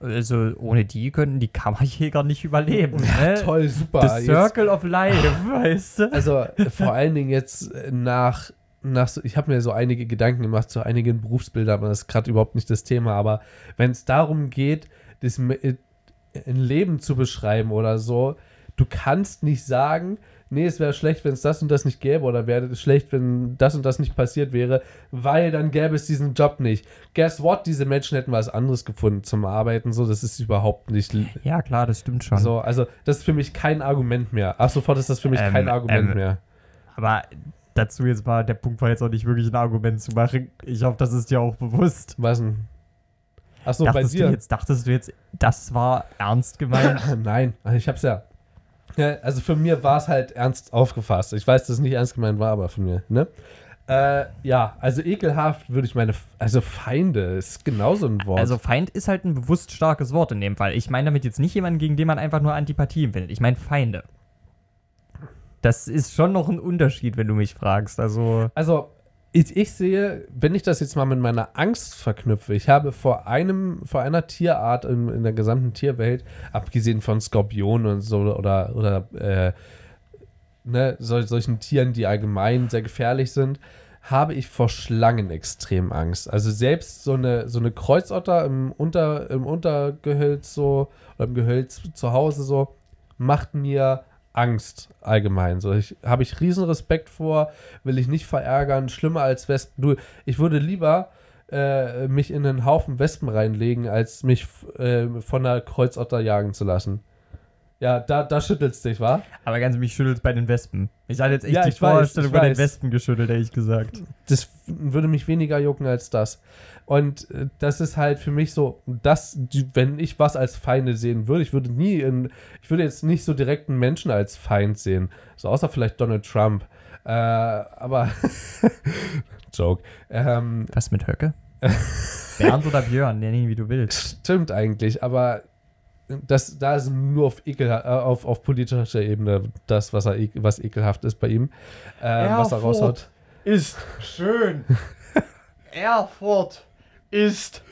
also ohne die könnten die Kammerjäger nicht überleben. Ne? toll, super. The Jetzt, Circle of Life, weißt du? also, vor allen Dingen jetzt nach, nach so, ich habe mir so einige Gedanken gemacht zu einigen Berufsbildern, aber das ist gerade überhaupt nicht das Thema. Aber wenn es darum geht, das, äh, ein Leben zu beschreiben oder so, du kannst nicht sagen, nee, es wäre schlecht, wenn es das und das nicht gäbe oder wäre es schlecht, wenn das und das nicht passiert wäre, weil dann gäbe es diesen Job nicht. Guess what? Diese Menschen hätten was anderes gefunden zum Arbeiten, so, das ist überhaupt nicht Ja, klar, das stimmt schon. so, also das ist für mich kein Argument mehr. Ab sofort ist das für mich Ähm, kein Argument ähm, mehr. Aber dazu jetzt mal, der Punkt war jetzt auch nicht wirklich ein Argument zu machen. Ich hoffe, das ist dir auch bewusst. Was denn? Achso, bei dir? jetzt, dachtest du jetzt, das war ernst gemeint? Nein, ich hab's ja. ja. Also für mir war es halt ernst aufgefasst. Ich weiß, dass es nicht ernst gemeint war, aber von mir, ne? Äh, ja, also ekelhaft würde ich meine, also Feinde ist genauso ein Wort. Also Feind ist halt ein bewusst starkes Wort in dem Fall. Ich meine damit jetzt nicht jemanden, gegen den man einfach nur Antipathie empfindet. Ich meine Feinde. Das ist schon noch ein Unterschied, wenn du mich fragst. Also, Also, ich, ich sehe, wenn ich das jetzt mal mit meiner Angst verknüpfe, ich habe vor einem, vor einer Tierart in, in der gesamten Tierwelt, abgesehen von Skorpionen und so oder, oder äh, ne, sol, solchen Tieren, die allgemein sehr gefährlich sind, habe ich vor Schlangen extrem Angst. Also selbst so eine, so eine Kreuzotter im, Unter, im Untergehölz so, oder im Gehölz zu Hause so, macht mir Angst allgemein. So, ich habe ich riesen Respekt vor, will ich nicht verärgern, schlimmer als Wespen. Du, ich würde lieber äh, mich in einen Haufen Wespen reinlegen, als mich äh, von einer Kreuzotter jagen zu lassen. Ja, da, da schüttelst dich, wa? aber ganz mich schüttelt bei den Wespen. Ich hatte jetzt echt Ja, die Vorstellung bei den. Wespen geschüttelt, ehrlich gesagt. Das würde mich weniger jucken als das. Und äh, das ist halt für mich so, dass, wenn ich was als Feinde sehen würde, ich würde nie in, ich würde jetzt nicht so direkt einen Menschen als Feind sehen. So außer vielleicht Donald Trump. Äh, aber Joke. Ähm, Was mit Höcke? Bernd oder Björn, nenn ihn wie du willst. Stimmt eigentlich, aber das, da ist nur auf, ekel, äh, auf, auf politischer Ebene das, was, er, ek- was ekelhaft ist bei ihm, äh, was er Erfurt. raushaut. Ist schön. Erfurt ist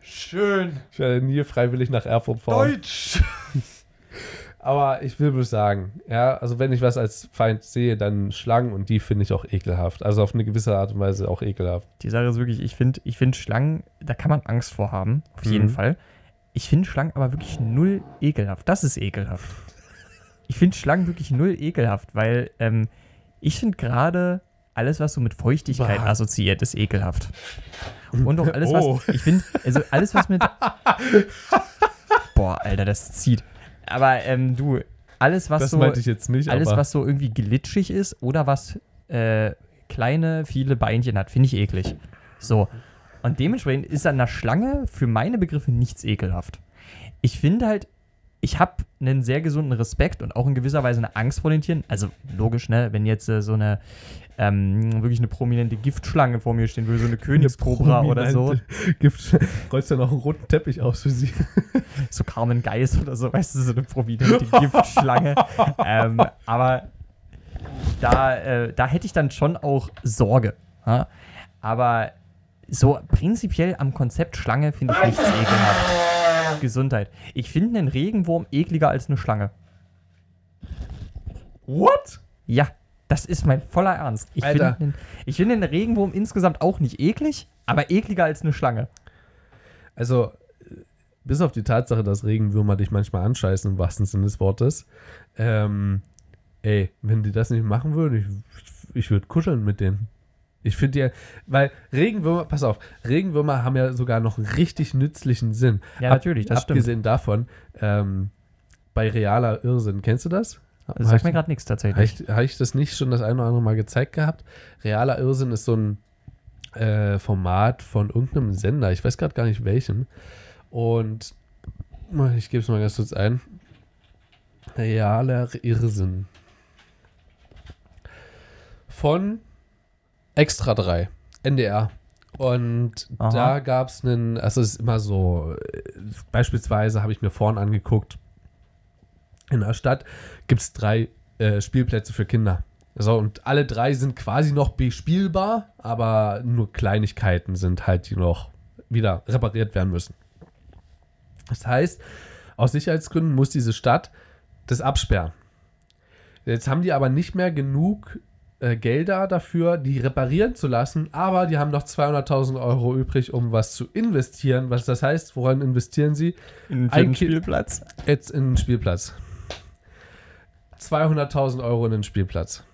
schön. Ich werde nie freiwillig nach Erfurt fahren. Deutsch. Aber ich will bloß sagen, ja, also wenn ich was als Feind sehe, dann Schlangen und die finde ich auch ekelhaft. Also auf eine gewisse Art und Weise auch ekelhaft. Die Sache ist wirklich, ich finde ich find Schlangen, da kann man Angst vor haben, auf jeden Mhm. Fall. Ich finde Schlangen aber wirklich null ekelhaft. Das ist ekelhaft. Ich finde Schlangen wirklich null ekelhaft, weil ähm, ich finde gerade alles, was so mit Feuchtigkeit Bah. assoziiert, ist ekelhaft. Und auch alles, Oh. was, ich finde, also alles, was mit, boah, Alter, das zieht. Aber ähm, du, alles, was das so, meinte ich jetzt nicht, alles, was so irgendwie glitschig ist oder was äh, kleine, viele Beinchen hat, finde ich eklig. So. Und dementsprechend ist an einer Schlange für meine Begriffe nichts ekelhaft. Ich finde halt, ich habe einen sehr gesunden Respekt und auch in gewisser Weise eine Angst vor den Tieren. Also logisch, ne, wenn jetzt äh, so eine ähm, wirklich eine prominente Giftschlange vor mir stehen würde, so eine Königskobra oder so, Gift, rollst du noch einen roten Teppich aus für sie. so Carmen Geist oder so, weißt du, so eine prominente Giftschlange. ähm, aber da, äh, da hätte ich dann schon auch Sorge. Ja? Aber so prinzipiell am Konzept Schlange finde ich nichts ekelhaft. Gesundheit. Ich finde einen Regenwurm ekliger als eine Schlange. What? Ja, das ist mein voller Ernst. Ich finde den, find den Regenwurm insgesamt auch nicht eklig, aber ekliger als eine Schlange. Also, bis auf die Tatsache, dass Regenwürmer dich manchmal anscheißen, im wahrsten Sinne des Wortes, ähm, ey, wenn die das nicht machen würden, ich, ich würde kuscheln mit denen. Ich finde ja, weil Regenwürmer, pass auf, Regenwürmer haben ja sogar noch einen richtig nützlichen Sinn. Ja, natürlich, das stimmt. Abgesehen davon, ähm, bei realer Irrsinn, kennst du das? Das sagt mir gerade nichts Habe tatsächlich. ich, hab ich das nicht schon das eine oder andere Mal gezeigt gehabt? Realer Irrsinn ist so ein äh, Format von irgendeinem Sender, ich weiß gerade gar nicht welchem. Und ich gebe es mal ganz kurz ein. Realer Irrsinn. Von Extra 3, NDR. Und Aha. da gab es einen, also es ist immer so, beispielsweise habe ich mir vorhin angeguckt, in der Stadt gibt es drei äh, Spielplätze für Kinder. So, und alle drei sind quasi noch bespielbar, aber nur Kleinigkeiten sind halt, die noch wieder repariert werden müssen. Das heißt, aus Sicherheitsgründen muss diese Stadt das absperren. Jetzt haben die aber nicht mehr genug äh, Gelder dafür, die reparieren zu lassen, aber die haben noch 200.000 Euro übrig, um was zu investieren. Was das heißt, woran investieren sie? In Ein Ki- Spielplatz. Jetzt in den Spielplatz. 200.000 Euro in den Spielplatz.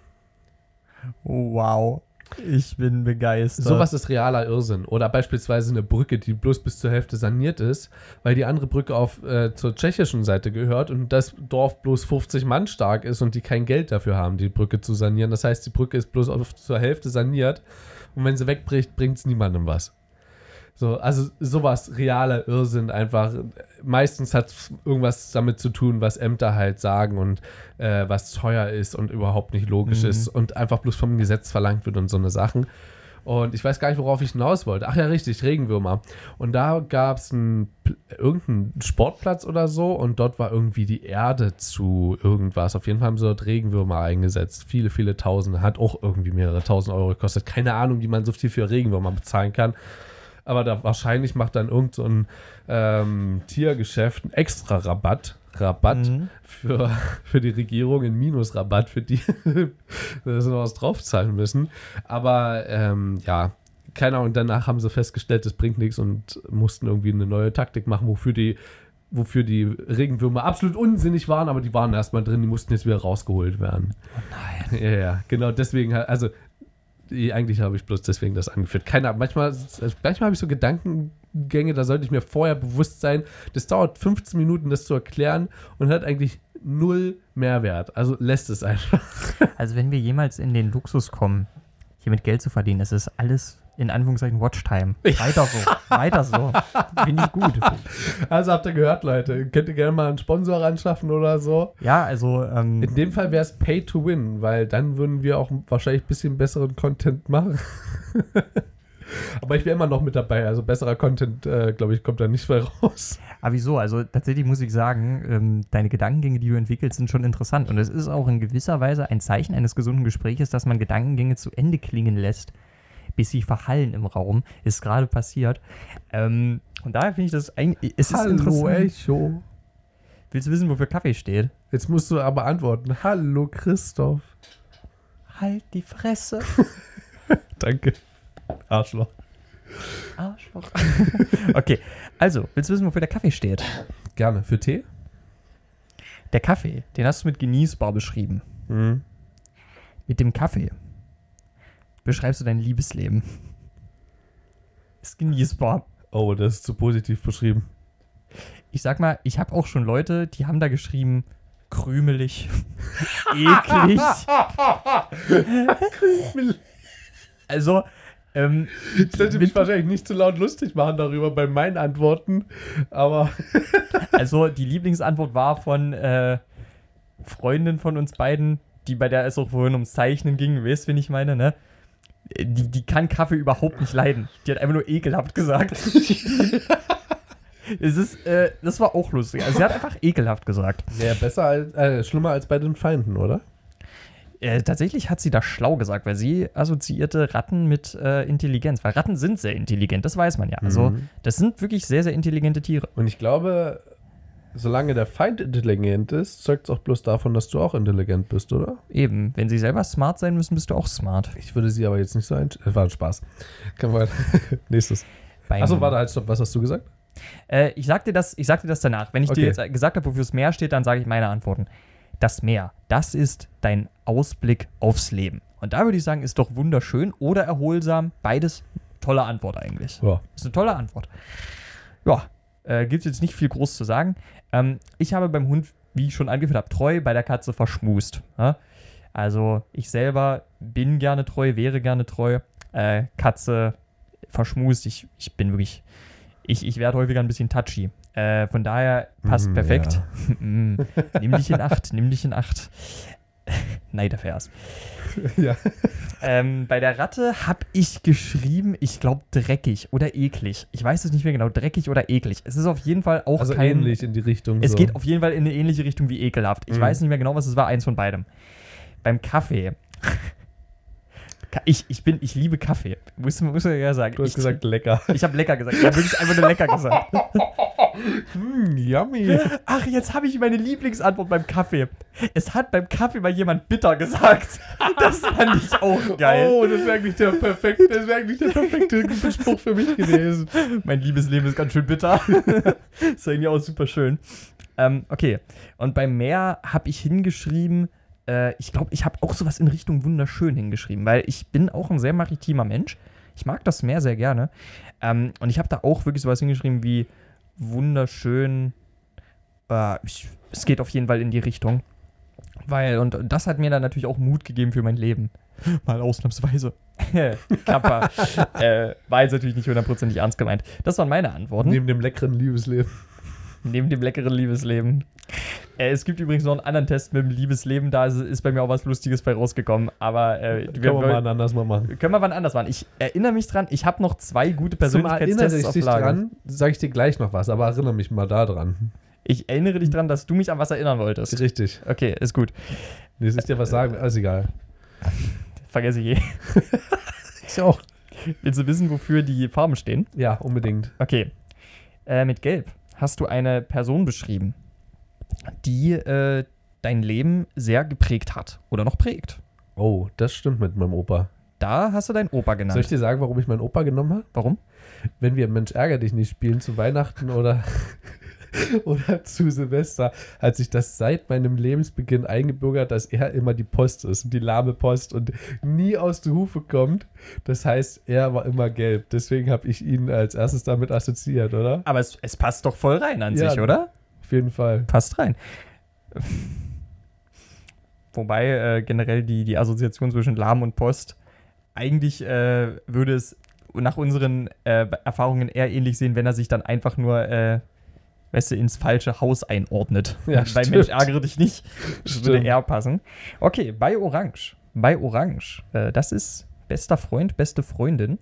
Wow. Ich bin begeistert. Sowas ist realer Irrsinn. Oder beispielsweise eine Brücke, die bloß bis zur Hälfte saniert ist, weil die andere Brücke auf, äh, zur tschechischen Seite gehört und das Dorf bloß 50 Mann stark ist und die kein Geld dafür haben, die Brücke zu sanieren. Das heißt, die Brücke ist bloß auf, zur Hälfte saniert und wenn sie wegbricht, bringt es niemandem was. So, also sowas, realer Irrsinn einfach. Meistens hat es irgendwas damit zu tun, was Ämter halt sagen und äh, was teuer ist und überhaupt nicht logisch Mhm. ist und einfach bloß vom Gesetz verlangt wird und so eine Sachen. Und ich weiß gar nicht, worauf ich hinaus wollte. Ach ja, richtig, Regenwürmer. Und da gab es irgendeinen Sportplatz oder so und dort war irgendwie die Erde zu irgendwas. Auf jeden Fall haben sie dort Regenwürmer eingesetzt. Viele, viele Tausende. Hat auch irgendwie mehrere tausend Euro gekostet. Keine Ahnung, wie man so viel für Regenwürmer bezahlen kann. Aber da wahrscheinlich macht dann irgend so ein ähm, Tiergeschäft einen extra Rabatt. Rabatt Mhm. für, für die Regierung, einen Minusrabatt für die, dass sie noch was draufzahlen müssen. Aber ähm, ja, keine Ahnung, danach haben sie festgestellt, das bringt nichts und mussten irgendwie eine neue Taktik machen, wofür die, wofür die Regenwürmer absolut unsinnig waren, aber die waren erstmal drin, die mussten jetzt wieder rausgeholt werden. Oh nein. Ja, ja, genau, deswegen, also eigentlich habe ich bloß deswegen das angeführt. Keine Ahnung, manchmal, manchmal habe ich so Gedankengänge, da sollte ich mir vorher bewusst sein, das dauert 15 Minuten, das zu erklären und hat eigentlich null Mehrwert. Also lässt es einfach. Also wenn wir jemals in den Luxus kommen, hier mit Geld zu verdienen, das ist alles in Anführungszeichen Watchtime. Weiter so. Weiter so. Finde ich gut. Also habt ihr gehört, Leute, könnt ihr gerne mal einen Sponsor anschaffen oder so. Ja, also ähm, In dem Fall wäre es Pay to Win, weil dann würden wir auch wahrscheinlich ein bisschen besseren Content machen. Aber ich wäre immer noch mit dabei, also besserer Content, äh, glaube ich, kommt da nicht mehr raus. Aber wieso? Also tatsächlich muss ich sagen, ähm, deine Gedankengänge, die du entwickelst, sind schon interessant. Und es ist auch in gewisser Weise ein Zeichen eines gesunden Gespräches, dass man Gedankengänge zu Ende klingen lässt, bis sie verhallen im Raum. Ist gerade passiert. Ähm, und daher finde ich das eigentlich. Es ist interessant. Echo. Willst du wissen, wofür Kaffee steht? Jetzt musst du aber antworten. Hallo, Christoph. Halt die Fresse. Danke. Arschloch. Arschloch. okay, also, willst du wissen, wofür der Kaffee steht? Gerne. Für Tee? Der Kaffee, den hast du mit genießbar beschrieben. Mhm. Mit dem Kaffee beschreibst du dein Liebesleben. Ist genießbar. Oh, das ist zu positiv beschrieben. Ich sag mal, ich habe auch schon Leute, die haben da geschrieben, krümelig, eklig. also, ähm, Ich sollte mich wahrscheinlich nicht zu laut lustig machen darüber bei meinen Antworten, aber also die Lieblingsantwort war von äh, Freundin von uns beiden, die bei der es auch vorhin ums Zeichnen ging, weißt du, wen ich meine, ne? Die, die kann Kaffee überhaupt nicht leiden. Die hat einfach nur ekelhaft gesagt. es ist, äh, das war auch lustig. Also sie hat einfach ekelhaft gesagt. ja, besser als, äh, schlimmer als bei den Feinden, oder? Äh, tatsächlich hat sie das schlau gesagt, weil sie assoziierte Ratten mit äh, Intelligenz. Weil Ratten sind sehr intelligent, das weiß man ja. Also, Mhm. das sind wirklich sehr, sehr intelligente Tiere. Und ich glaube, solange der Feind intelligent ist, zeugt es auch bloß davon, dass du auch intelligent bist, oder? Eben, wenn sie selber smart sein müssen, bist du auch smart. Ich würde sie aber jetzt nicht so einschätzen. War ein Spaß. Kann man. Nächstes. Beim- Achso, warte, halt, stopp. Was hast du gesagt? Äh, ich sag dir das, ich sag dir das danach. Wenn ich Okay. dir jetzt gesagt habe, wofür das Meer steht, dann sage ich meine Antworten. Das Meer, das ist dein Ausblick aufs Leben. Und da würde ich sagen, ist doch wunderschön oder erholsam. Beides tolle Antwort eigentlich. Ja. Ist eine tolle Antwort. Ja, äh, gibt jetzt nicht viel groß zu sagen. Ähm, ich habe beim Hund, wie ich schon angeführt habe, treu, bei der Katze verschmust. Ja? Also ich selber bin gerne treu, wäre gerne treu. Äh, Katze verschmust. Ich, ich bin wirklich, ich, ich werde häufiger ein bisschen touchy. Äh, von daher passt Mm, perfekt. Mm, nimm dich in Acht, nimm dich in Acht. Neidervers. ja. Ähm, bei der Ratte habe ich geschrieben, ich glaube dreckig oder eklig. Ich weiß es nicht mehr genau, dreckig oder eklig. Es ist auf jeden Fall auch Also kein. ähnlich in die Richtung. Es so. geht auf jeden Fall in eine ähnliche Richtung wie ekelhaft. Ich Mhm. weiß nicht mehr genau, was es war, eins von beidem. Beim Kaffee. Ka- Ich, ich bin, ich liebe Kaffee. Muss, muss man ja sagen. Du hast ich, gesagt lecker. Ich habe lecker gesagt. Ich habe wirklich einfach nur lecker gesagt. Mm, yummy. Ach, jetzt habe ich meine Lieblingsantwort beim Kaffee. Es hat beim Kaffee mal jemand bitter gesagt. Das fand ich auch geil. Oh, das wäre eigentlich der perfekte, das wäre eigentlich der perfekte Spruch für mich gewesen. Mein Liebesleben ist ganz schön bitter. ist eigentlich auch super schön. Ähm, okay. Und beim Meer habe ich hingeschrieben, äh, ich glaube, ich habe auch sowas in Richtung wunderschön hingeschrieben, weil ich bin auch ein sehr maritimer Mensch. Ich mag das Meer sehr gerne. Ähm, und ich habe da auch wirklich sowas hingeschrieben wie wunderschön. Äh, ich, es geht auf jeden Fall in die Richtung. Weil, und das hat mir dann natürlich auch Mut gegeben für mein Leben. Mal ausnahmsweise. Kappa. äh, war jetzt natürlich nicht hundertprozentig ernst gemeint. Das waren meine Antworten. Neben dem leckeren Liebesleben. Neben dem leckeren Liebesleben. Äh, es gibt übrigens noch einen anderen Test mit dem Liebesleben, da ist, ist bei mir auch was Lustiges bei rausgekommen. Aber äh, Können wir mal anders mal machen. können wir wann anders machen. Ich erinnere mich dran, ich habe noch zwei gute Persönlichkeitstests ich auf dich Lager. dran, sage ich dir gleich noch was, aber erinnere mich mal da dran. Ich erinnere dich dran, dass du mich an was erinnern wolltest. Richtig. Okay, ist gut. Nee, soll ich dir was sagen? Alles egal. Vergesse ich eh. Ich auch. Willst du wissen, wofür die Farben stehen? Ja, unbedingt. Okay. Äh, mit Gelb hast du eine Person beschrieben, die äh, dein Leben sehr geprägt hat oder noch prägt. Oh, das stimmt mit meinem Opa. Da hast du deinen Opa genannt. Soll ich dir sagen, warum ich meinen Opa genommen habe? Warum? Wenn wir Mensch ärger dich nicht spielen zu Weihnachten oder, oder zu Silvester, hat sich das seit meinem Lebensbeginn eingebürgert, dass er immer die Post ist, die lahme Post und nie aus der Hufe kommt. Das heißt, er war immer gelb. Deswegen habe ich ihn als erstes damit assoziiert, oder? Aber es, es passt doch voll rein an Ja. sich, oder? Auf jeden Fall. Passt rein. Wobei äh, generell die, die Assoziation zwischen Lahm und Post, eigentlich äh, würde es nach unseren äh, Erfahrungen eher ähnlich sehen, wenn er sich dann einfach nur, äh, weißt du, ins falsche Haus einordnet. Ja, Bei stimmt. Mensch ärgere dich nicht, das würde Stimmt. eher passen. Okay, bei Orange. Bei Orange, äh, das ist bester Freund, beste Freundin.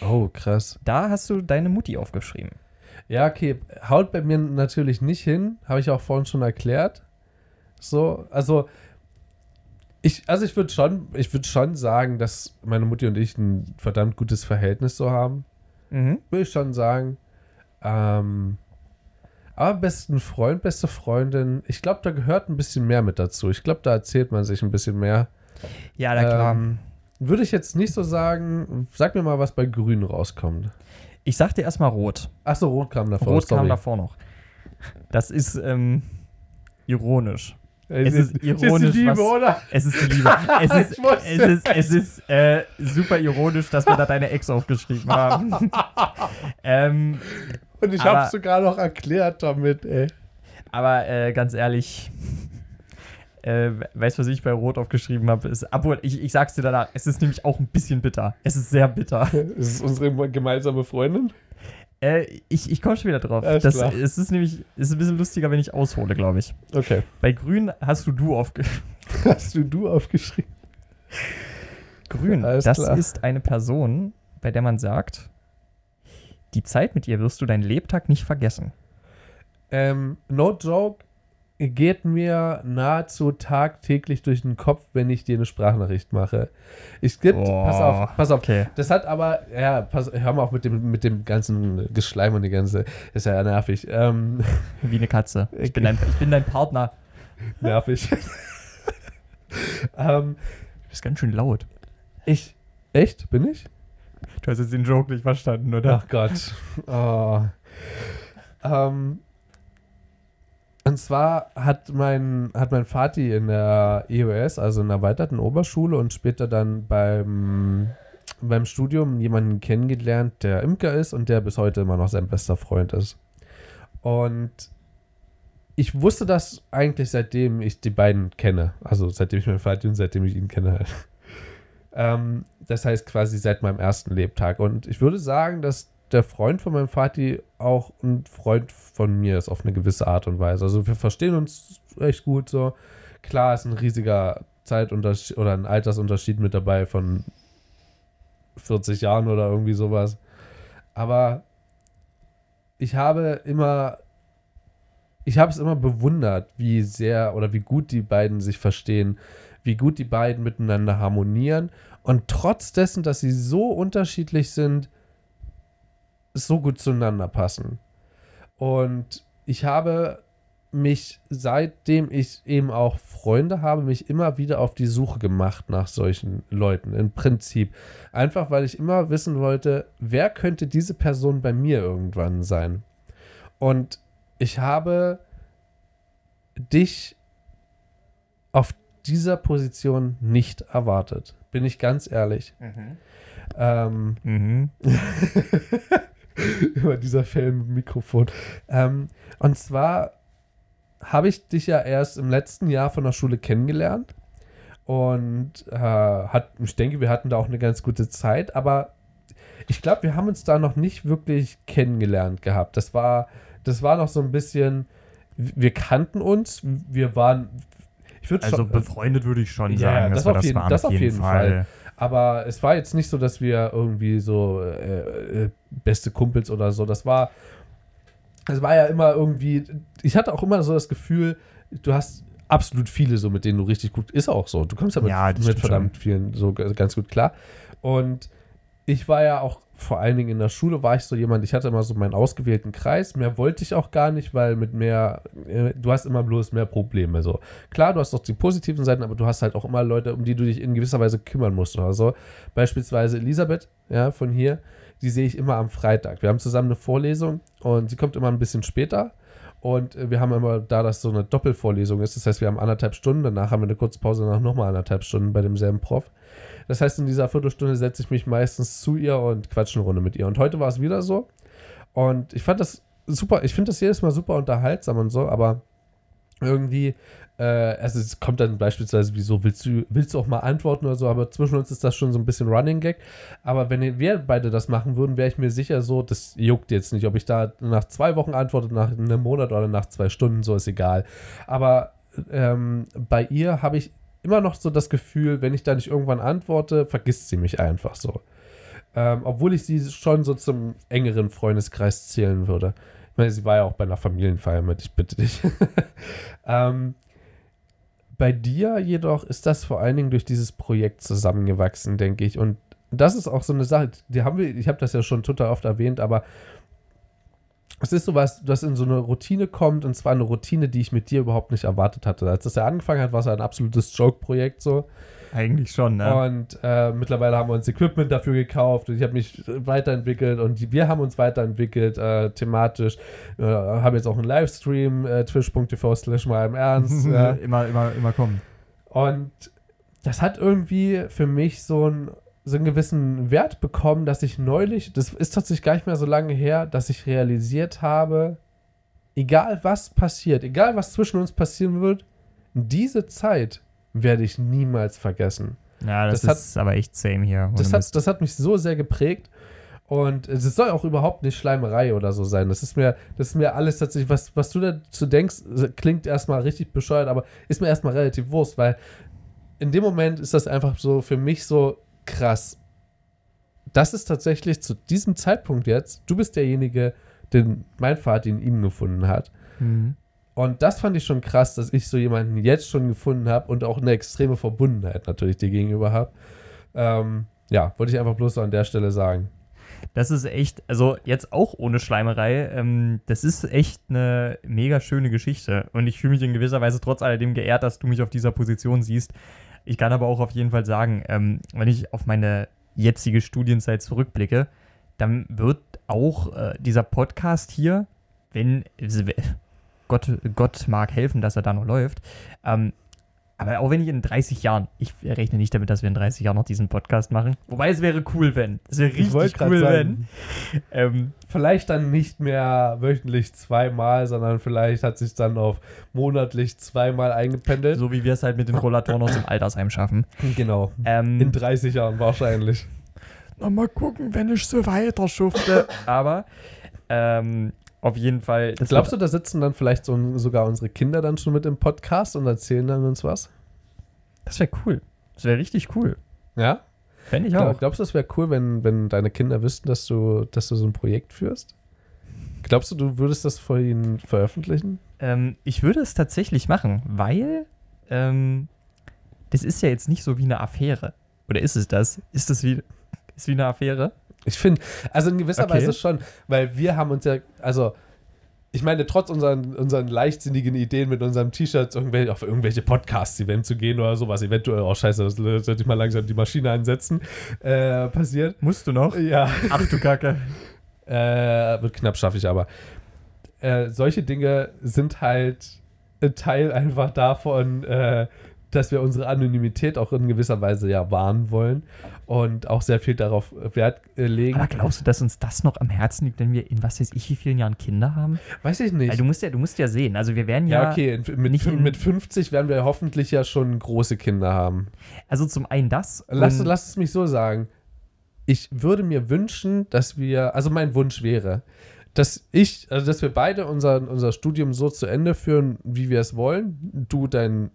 Oh, krass. Da hast du deine Mutti aufgeschrieben. Ja, okay. Haut bei mir natürlich nicht hin. Habe ich auch vorhin schon erklärt. So, also. Ich, also ich würde schon, ich würde schon sagen, dass meine Mutti und ich ein verdammt gutes Verhältnis so haben. Mhm. Würde ich schon sagen. Ähm, aber besten Freund, beste Freundin, ich glaube, da gehört ein bisschen mehr mit dazu. Ich glaube, da erzählt man sich ein bisschen mehr. Ja, na klar. Ähm, würde ich jetzt nicht so sagen. Sag mir mal, was bei Grün rauskommt. Ich sag dir erstmal Rot. Achso, Rot kam davor. Rot kam sorry. davor noch. Das ist ähm, ironisch. Es Es ist ironisch, die Liebe, was- oder? Es ist die Liebe. Es ist, es ist, es ist äh, super ironisch, dass wir da deine Ex aufgeschrieben haben. ähm, Und ich Aber- hab's sogar noch erklärt damit, ey. aber äh, ganz ehrlich, äh, weißt du, was ich bei Rot aufgeschrieben habe? Ist, obwohl, ich, ich sag's dir danach, es ist nämlich auch ein bisschen bitter. Es ist sehr bitter. Ist unsere gemeinsame Freundin. Äh, ich ich komme schon wieder drauf. Alles Das, klar. es ist nämlich es ist ein bisschen lustiger, wenn ich aushole, glaube ich. Okay. Bei Grün hast du du aufgeschrieben. Hast du du aufgeschrieben? Grün, Alles das klar. ist eine Person, bei der man sagt, die Zeit mit ihr wirst du deinen Lebtag nicht vergessen. Ähm, no joke. Geht mir nahezu tagtäglich durch den Kopf, wenn ich dir eine Sprachnachricht mache. Es gibt, Boah, pass auf, pass auf. okay. Das hat aber, ja, pass, hör mal auf mit dem, mit dem ganzen Geschleim und die ganze, ist ja nervig. Ähm, Wie eine Katze. Ich bin dein, ich bin dein Partner. nervig. ähm, Du bist ganz schön laut. ich, echt, bin ich? Du hast jetzt den Joke nicht verstanden, oder? Ach Gott. Oh. Ähm, und zwar hat mein, hat mein Vati in der EOS, also in der erweiterten Oberschule und später dann beim, beim Studium jemanden kennengelernt, der Imker ist und der bis heute immer noch sein bester Freund ist. Und ich wusste das eigentlich seitdem ich die beiden kenne. Also seitdem ich meinen Vati und seitdem ich ihn kenne halt. Ähm, das heißt quasi seit meinem ersten Lebtag. Und ich würde sagen, dass der Freund von meinem Vati auch ein Freund von mir ist auf eine gewisse Art und Weise. Also wir verstehen uns echt gut so. Klar ist ein riesiger Zeitunterschied oder ein Altersunterschied mit dabei von 40 Jahren oder irgendwie sowas. Aber ich habe immer, ich habe es immer bewundert, wie sehr oder wie gut die beiden sich verstehen, wie gut die beiden miteinander harmonieren und trotz dessen, dass sie so unterschiedlich sind, so gut zueinander passen. Und ich habe mich, seitdem ich eben auch Freunde habe, mich immer wieder auf die Suche gemacht nach solchen Leuten. Im Prinzip. Einfach weil ich immer wissen wollte, wer könnte diese Person bei mir irgendwann sein. Und ich habe dich auf dieser Position nicht erwartet. Bin ich ganz ehrlich. Ähm, Mhm. über dieser Film Mikrofon. Ähm, und zwar habe ich dich ja erst im letzten Jahr von der Schule kennengelernt. Und äh, hat, ich denke, wir hatten da auch eine ganz gute Zeit, aber ich glaube, wir haben uns da noch nicht wirklich kennengelernt gehabt. Das war, das war noch so ein bisschen, wir kannten uns, wir waren, ich Also schon, befreundet würde ich schon Ja, sagen. das dass wir auf jeden- waren das auf jeden Aber es war jetzt nicht so, dass wir irgendwie so äh, äh, beste Kumpels oder so. Das war, es war ja immer irgendwie. Ich hatte auch immer so das Gefühl, du hast absolut viele so, mit denen du richtig gut. Ist auch so. Du kommst ja mit, Ja, mit verdammt vielen so ganz gut klar. Und ich war ja auch vor allen Dingen in der Schule war ich so jemand, ich hatte immer so meinen ausgewählten Kreis. Mehr wollte ich auch gar nicht, weil mit mehr, äh, du hast immer bloß mehr Probleme. So. Klar, du hast auch die positiven Seiten, aber du hast halt auch immer Leute, um die du dich in gewisser Weise kümmern musst oder so. Beispielsweise Elisabeth, ja, von hier, die sehe ich immer am Freitag. Wir haben zusammen eine Vorlesung und sie kommt immer ein bisschen später. Und äh, wir haben immer, da das so eine Doppelvorlesung ist, das heißt, wir haben anderthalb Stunden, danach haben wir eine kurze Pause, danach nochmal anderthalb Stunden bei demselben Prof. Das heißt, in dieser Viertelstunde setze ich mich meistens zu ihr und quatsche eine Runde mit ihr. Und heute war es wieder so. Und ich fand das super, ich finde das jedes Mal super unterhaltsam und so, aber irgendwie, äh, also es kommt dann beispielsweise, wieso willst du, willst du auch mal antworten oder so, aber zwischen uns ist das schon so ein bisschen Running Gag. Aber wenn wir beide das machen würden, wäre ich mir sicher so, das juckt jetzt nicht, ob ich da nach zwei Wochen antworte, nach einem Monat oder nach zwei Stunden, so ist egal. Aber ähm, bei ihr habe ich immer noch so das Gefühl, wenn ich da nicht irgendwann antworte, vergisst sie mich einfach so. Ähm, obwohl ich sie schon so zum engeren Freundeskreis zählen würde. Ich meine, sie war ja auch bei einer Familienfeier mit, ich bitte dich. ähm, bei dir jedoch ist das vor allen Dingen durch dieses Projekt zusammengewachsen, denke ich. Und das ist auch so eine Sache, die haben wir, ich habe das ja schon total oft erwähnt, aber es ist sowas, das in so eine Routine kommt, und zwar eine Routine, die ich mit dir überhaupt nicht erwartet hatte. Als das ja angefangen hat, war es ein absolutes Joke-Projekt so. Eigentlich schon, ne? Und äh, mittlerweile haben wir uns Equipment dafür gekauft und ich habe mich weiterentwickelt und wir haben uns weiterentwickelt äh, thematisch. Äh, haben jetzt auch einen Livestream, äh, twitch.tv slash mal im Ernst. immer, immer, immer kommen. Und das hat irgendwie für mich so, ein, so einen gewissen Wert bekommen, dass ich neulich, das ist tatsächlich gar nicht mehr so lange her, dass ich realisiert habe, egal was passiert, egal was zwischen uns passieren wird, diese Zeit werde ich niemals vergessen. Ja, das, Das hat- ist aber echt same hier. Das hat, das hat mich so sehr geprägt. Und es soll auch überhaupt nicht Schleimerei oder so sein. Das ist mir, das ist mir alles tatsächlich, was, was du dazu denkst, klingt erstmal richtig bescheuert, aber ist mir erstmal relativ Wurst, weil in dem Moment ist das einfach so für mich so krass. Das ist tatsächlich zu diesem Zeitpunkt jetzt, du bist derjenige, den mein Vater in ihm gefunden hat. Mhm. Und das fand ich schon krass, dass ich so jemanden jetzt schon gefunden habe und auch eine extreme Verbundenheit natürlich dir gegenüber habe. Ähm, ja, wollte ich einfach bloß so an der Stelle sagen. Das ist echt, also jetzt auch ohne Schleimerei, ähm, das ist echt eine mega schöne Geschichte. Und ich fühle mich in gewisser Weise trotz alledem geehrt, dass du mich auf dieser Position siehst. Ich kann aber auch auf jeden Fall sagen, ähm, wenn ich auf meine jetzige Studienzeit zurückblicke, dann wird auch äh, dieser Podcast hier, wenn Gott, Gott mag helfen, dass er da noch läuft, ähm, aber auch wenn ich in 30 Jahren, ich rechne nicht damit, dass wir in 30 Jahren noch diesen Podcast machen. Wobei es wäre cool, wenn. Es wäre richtig cool, sagen. wenn. Ähm, Vielleicht dann nicht mehr wöchentlich zweimal, sondern vielleicht hat sich dann auf monatlich zweimal eingependelt. so wie wir es halt mit den Rollatoren aus dem Altersheim schaffen. Genau. Ähm, In 30 Jahren wahrscheinlich. Na, mal gucken, wenn ich so weiter schufte. Aber ähm, auf jeden Fall. Das Glaubst du, da sitzen dann vielleicht so, sogar unsere Kinder dann schon mit im Podcast und erzählen dann uns was? Das wäre cool. Das wäre richtig cool. Ja? Fände ich auch. glaubst du, es wäre cool, wenn, wenn deine Kinder wüssten, dass du, dass du so ein Projekt führst? Glaubst du, du würdest das vor ihnen veröffentlichen? Ähm, ich würde es tatsächlich machen, weil ähm, das ist ja jetzt nicht so wie eine Affäre. Oder ist es das? Ist das wie, ist wie eine Affäre? Ich finde, also in gewisser Okay. Weise schon, weil wir haben uns ja, also ich meine, trotz unseren, unseren leichtsinnigen Ideen mit unserem T-Shirt irgendwelche, auf irgendwelche Podcasts-Events zu gehen oder sowas, eventuell, oh scheiße, das sollte ich mal langsam die Maschine ansetzen, äh, passiert. Musst du noch? Ja, Ach du Kacke. äh, wird knapp, schaffe ich aber. Äh, solche Dinge sind halt ein Teil einfach davon, äh, dass wir unsere Anonymität auch in gewisser Weise ja wahren wollen und auch sehr viel darauf Wert äh, legen. Aber glaubst du, dass uns das noch am Herzen liegt, wenn wir in was weiß ich wie vielen Jahren Kinder haben? Weiß ich nicht. Weil du musst ja, du musst ja sehen. Also wir werden ja, Ja, okay, mit, nicht mit 50 werden wir hoffentlich ja schon große Kinder haben. also zum einen das. Lass, lass es mich so sagen. Ich würde mir wünschen, dass wir, also mein Wunsch wäre, dass ich, also dass wir beide unser, unser Studium so zu Ende führen, wie wir es wollen. Du dein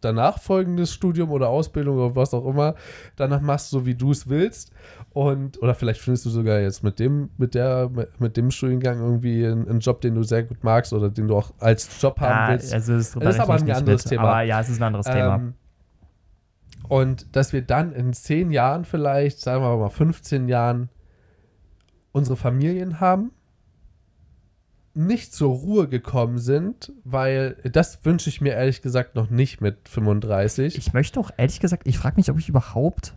danach folgendes Studium oder Ausbildung oder was auch immer danach machst, so wie du es willst. Und, oder vielleicht findest du sogar jetzt mit dem, mit der, mit dem Studiengang irgendwie einen, einen Job, den du sehr gut magst oder den du auch als Job haben Ja, willst. also das, Das ist aber ein anderes Thema. Aber ja, es ist ein anderes Thema. Ähm, und dass wir dann in zehn Jahren vielleicht, sagen wir mal 15 Jahren, unsere Familien haben, nicht zur Ruhe gekommen sind, weil das wünsche ich mir ehrlich gesagt noch nicht mit 35. Ich möchte auch ehrlich gesagt, ich frage mich, ob ich überhaupt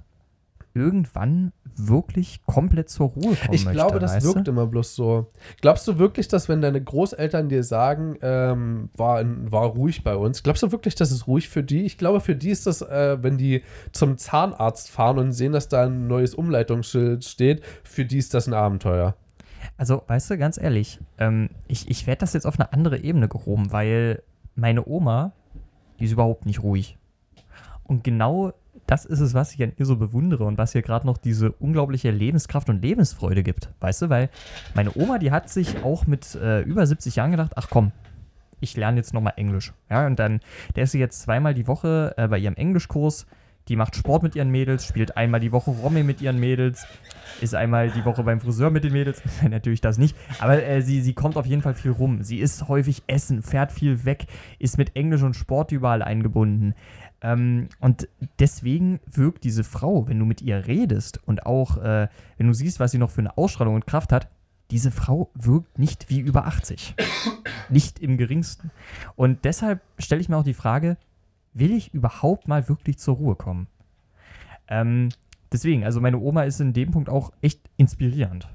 irgendwann wirklich komplett zur Ruhe kommen Ich möchte. glaube, das wirkt du? immer bloß so. Glaubst du wirklich, dass wenn deine Großeltern dir sagen, ähm, war, war ruhig bei uns, glaubst du wirklich, dass es ruhig für die? Ich glaube, für die ist das, äh, wenn die zum Zahnarzt fahren und sehen, dass da ein neues Umleitungsschild steht, für die ist das ein Abenteuer. Also, weißt du, ganz ehrlich, ähm, ich, ich werde das jetzt auf eine andere Ebene gehoben, weil meine Oma, die ist überhaupt nicht ruhig. Und genau das ist es, was ich an ihr so bewundere und was ihr gerade noch diese unglaubliche Lebenskraft und Lebensfreude gibt. Weißt du, weil meine Oma, die hat sich auch mit äh, über 70 Jahren gedacht, ach komm, ich lerne jetzt nochmal Englisch. Ja, und dann, der ist sie jetzt zweimal die Woche äh, bei ihrem Englischkurs. Die macht Sport mit ihren Mädels, spielt einmal die Woche Romme mit ihren Mädels, ist einmal die Woche beim Friseur mit den Mädels. Natürlich das nicht. Aber äh, sie, sie kommt auf jeden Fall viel rum. Sie isst häufig Essen, fährt viel weg, ist mit Englisch und Sport überall eingebunden. Ähm, und deswegen wirkt diese Frau, wenn du mit ihr redest und auch äh, wenn du siehst, was sie noch für eine Ausstrahlung und Kraft hat, diese Frau wirkt nicht wie über 80. nicht im geringsten. Und deshalb stelle ich mir auch die Frage, will ich überhaupt mal wirklich zur Ruhe kommen? Ähm, deswegen, also meine Oma ist in dem Punkt auch echt inspirierend.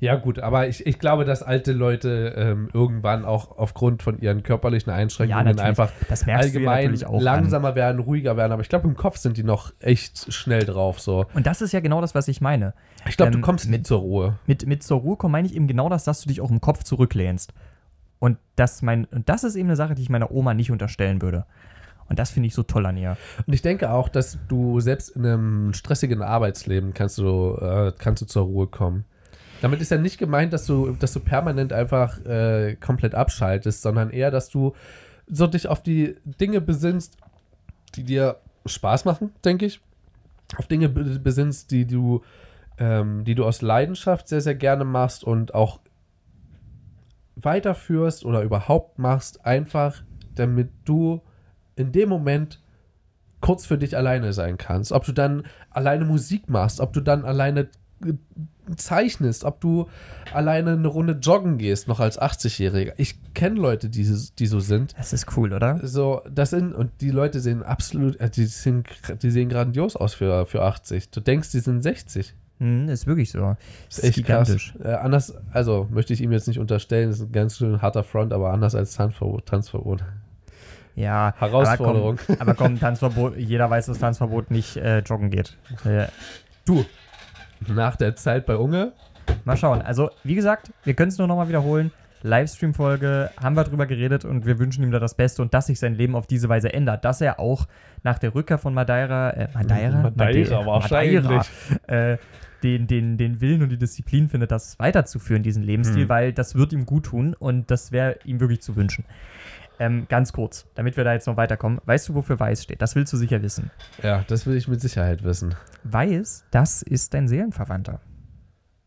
Ja, gut, aber ich, ich glaube, dass alte Leute ähm, irgendwann auch aufgrund von ihren körperlichen Einschränkungen natürlich. einfach du ja allgemein auch an. langsamer werden, ruhiger werden. Aber ich glaube, im Kopf sind die noch echt schnell drauf. So. Und das ist ja genau das, was ich meine. Ich glaube, du Ähm, kommst mit- zur Ruhe. Mit, mit zur Ruhe kommen meine ich eben genau das, dass du dich auch im Kopf zurücklehnst. Und das, mein, und das ist eben eine Sache, die ich meiner Oma nicht unterstellen würde. Und das finde ich so toll an ihr. Und ich denke auch, dass du selbst in einem stressigen Arbeitsleben kannst du, äh, kannst du zur Ruhe kommen. Damit ist ja nicht gemeint, dass du, dass du permanent einfach äh, komplett abschaltest, sondern eher, dass du so dich auf die Dinge besinnst, die dir Spaß machen, denke ich. Auf Dinge be- besinnst, die du, ähm, die du aus Leidenschaft sehr, sehr gerne machst und auch weiterführst oder überhaupt machst, einfach damit du in dem Moment kurz für dich alleine sein kannst. Ob du dann alleine Musik machst, ob du dann alleine äh, zeichnest, ob du alleine eine Runde joggen gehst, noch als 80-Jähriger. Ich kenne Leute, die, die so sind. Das ist cool, oder? So, das sind, und die Leute sehen absolut, äh, die, sind, die sehen grandios aus für, für 80. Du denkst, die sind 60. Hm, ist wirklich so. Das ist echt krass. Äh, anders, also möchte ich ihm jetzt nicht unterstellen, das ist ein ganz schön harter Front, aber anders als Tanzverbot. Ja, Herausforderung. Aber komm, aber komm Tanzverbot, jeder weiß, dass Tanzverbot nicht äh, joggen geht. Äh, du, nach der Zeit bei Unge. Mal schauen. Also, wie gesagt, wir können es nur nochmal wiederholen. Livestream-Folge haben wir drüber geredet und wir wünschen ihm da das Beste und dass sich sein Leben auf diese Weise ändert. Dass er auch nach der Rückkehr von Madeira, äh, Madeira? Madeira, Madeira wahrscheinlich. Madeira, äh, den, den, den Willen und die Disziplin findet, das weiterzuführen, diesen Lebensstil, hm. weil das wird ihm gut tun und das wäre ihm wirklich zu wünschen. Ähm, ganz kurz, damit wir da jetzt noch weiterkommen. Weißt du, wofür Weiß steht? Das willst du sicher wissen. Ja, das will ich mit Sicherheit wissen. Weiß, das ist dein Seelenverwandter.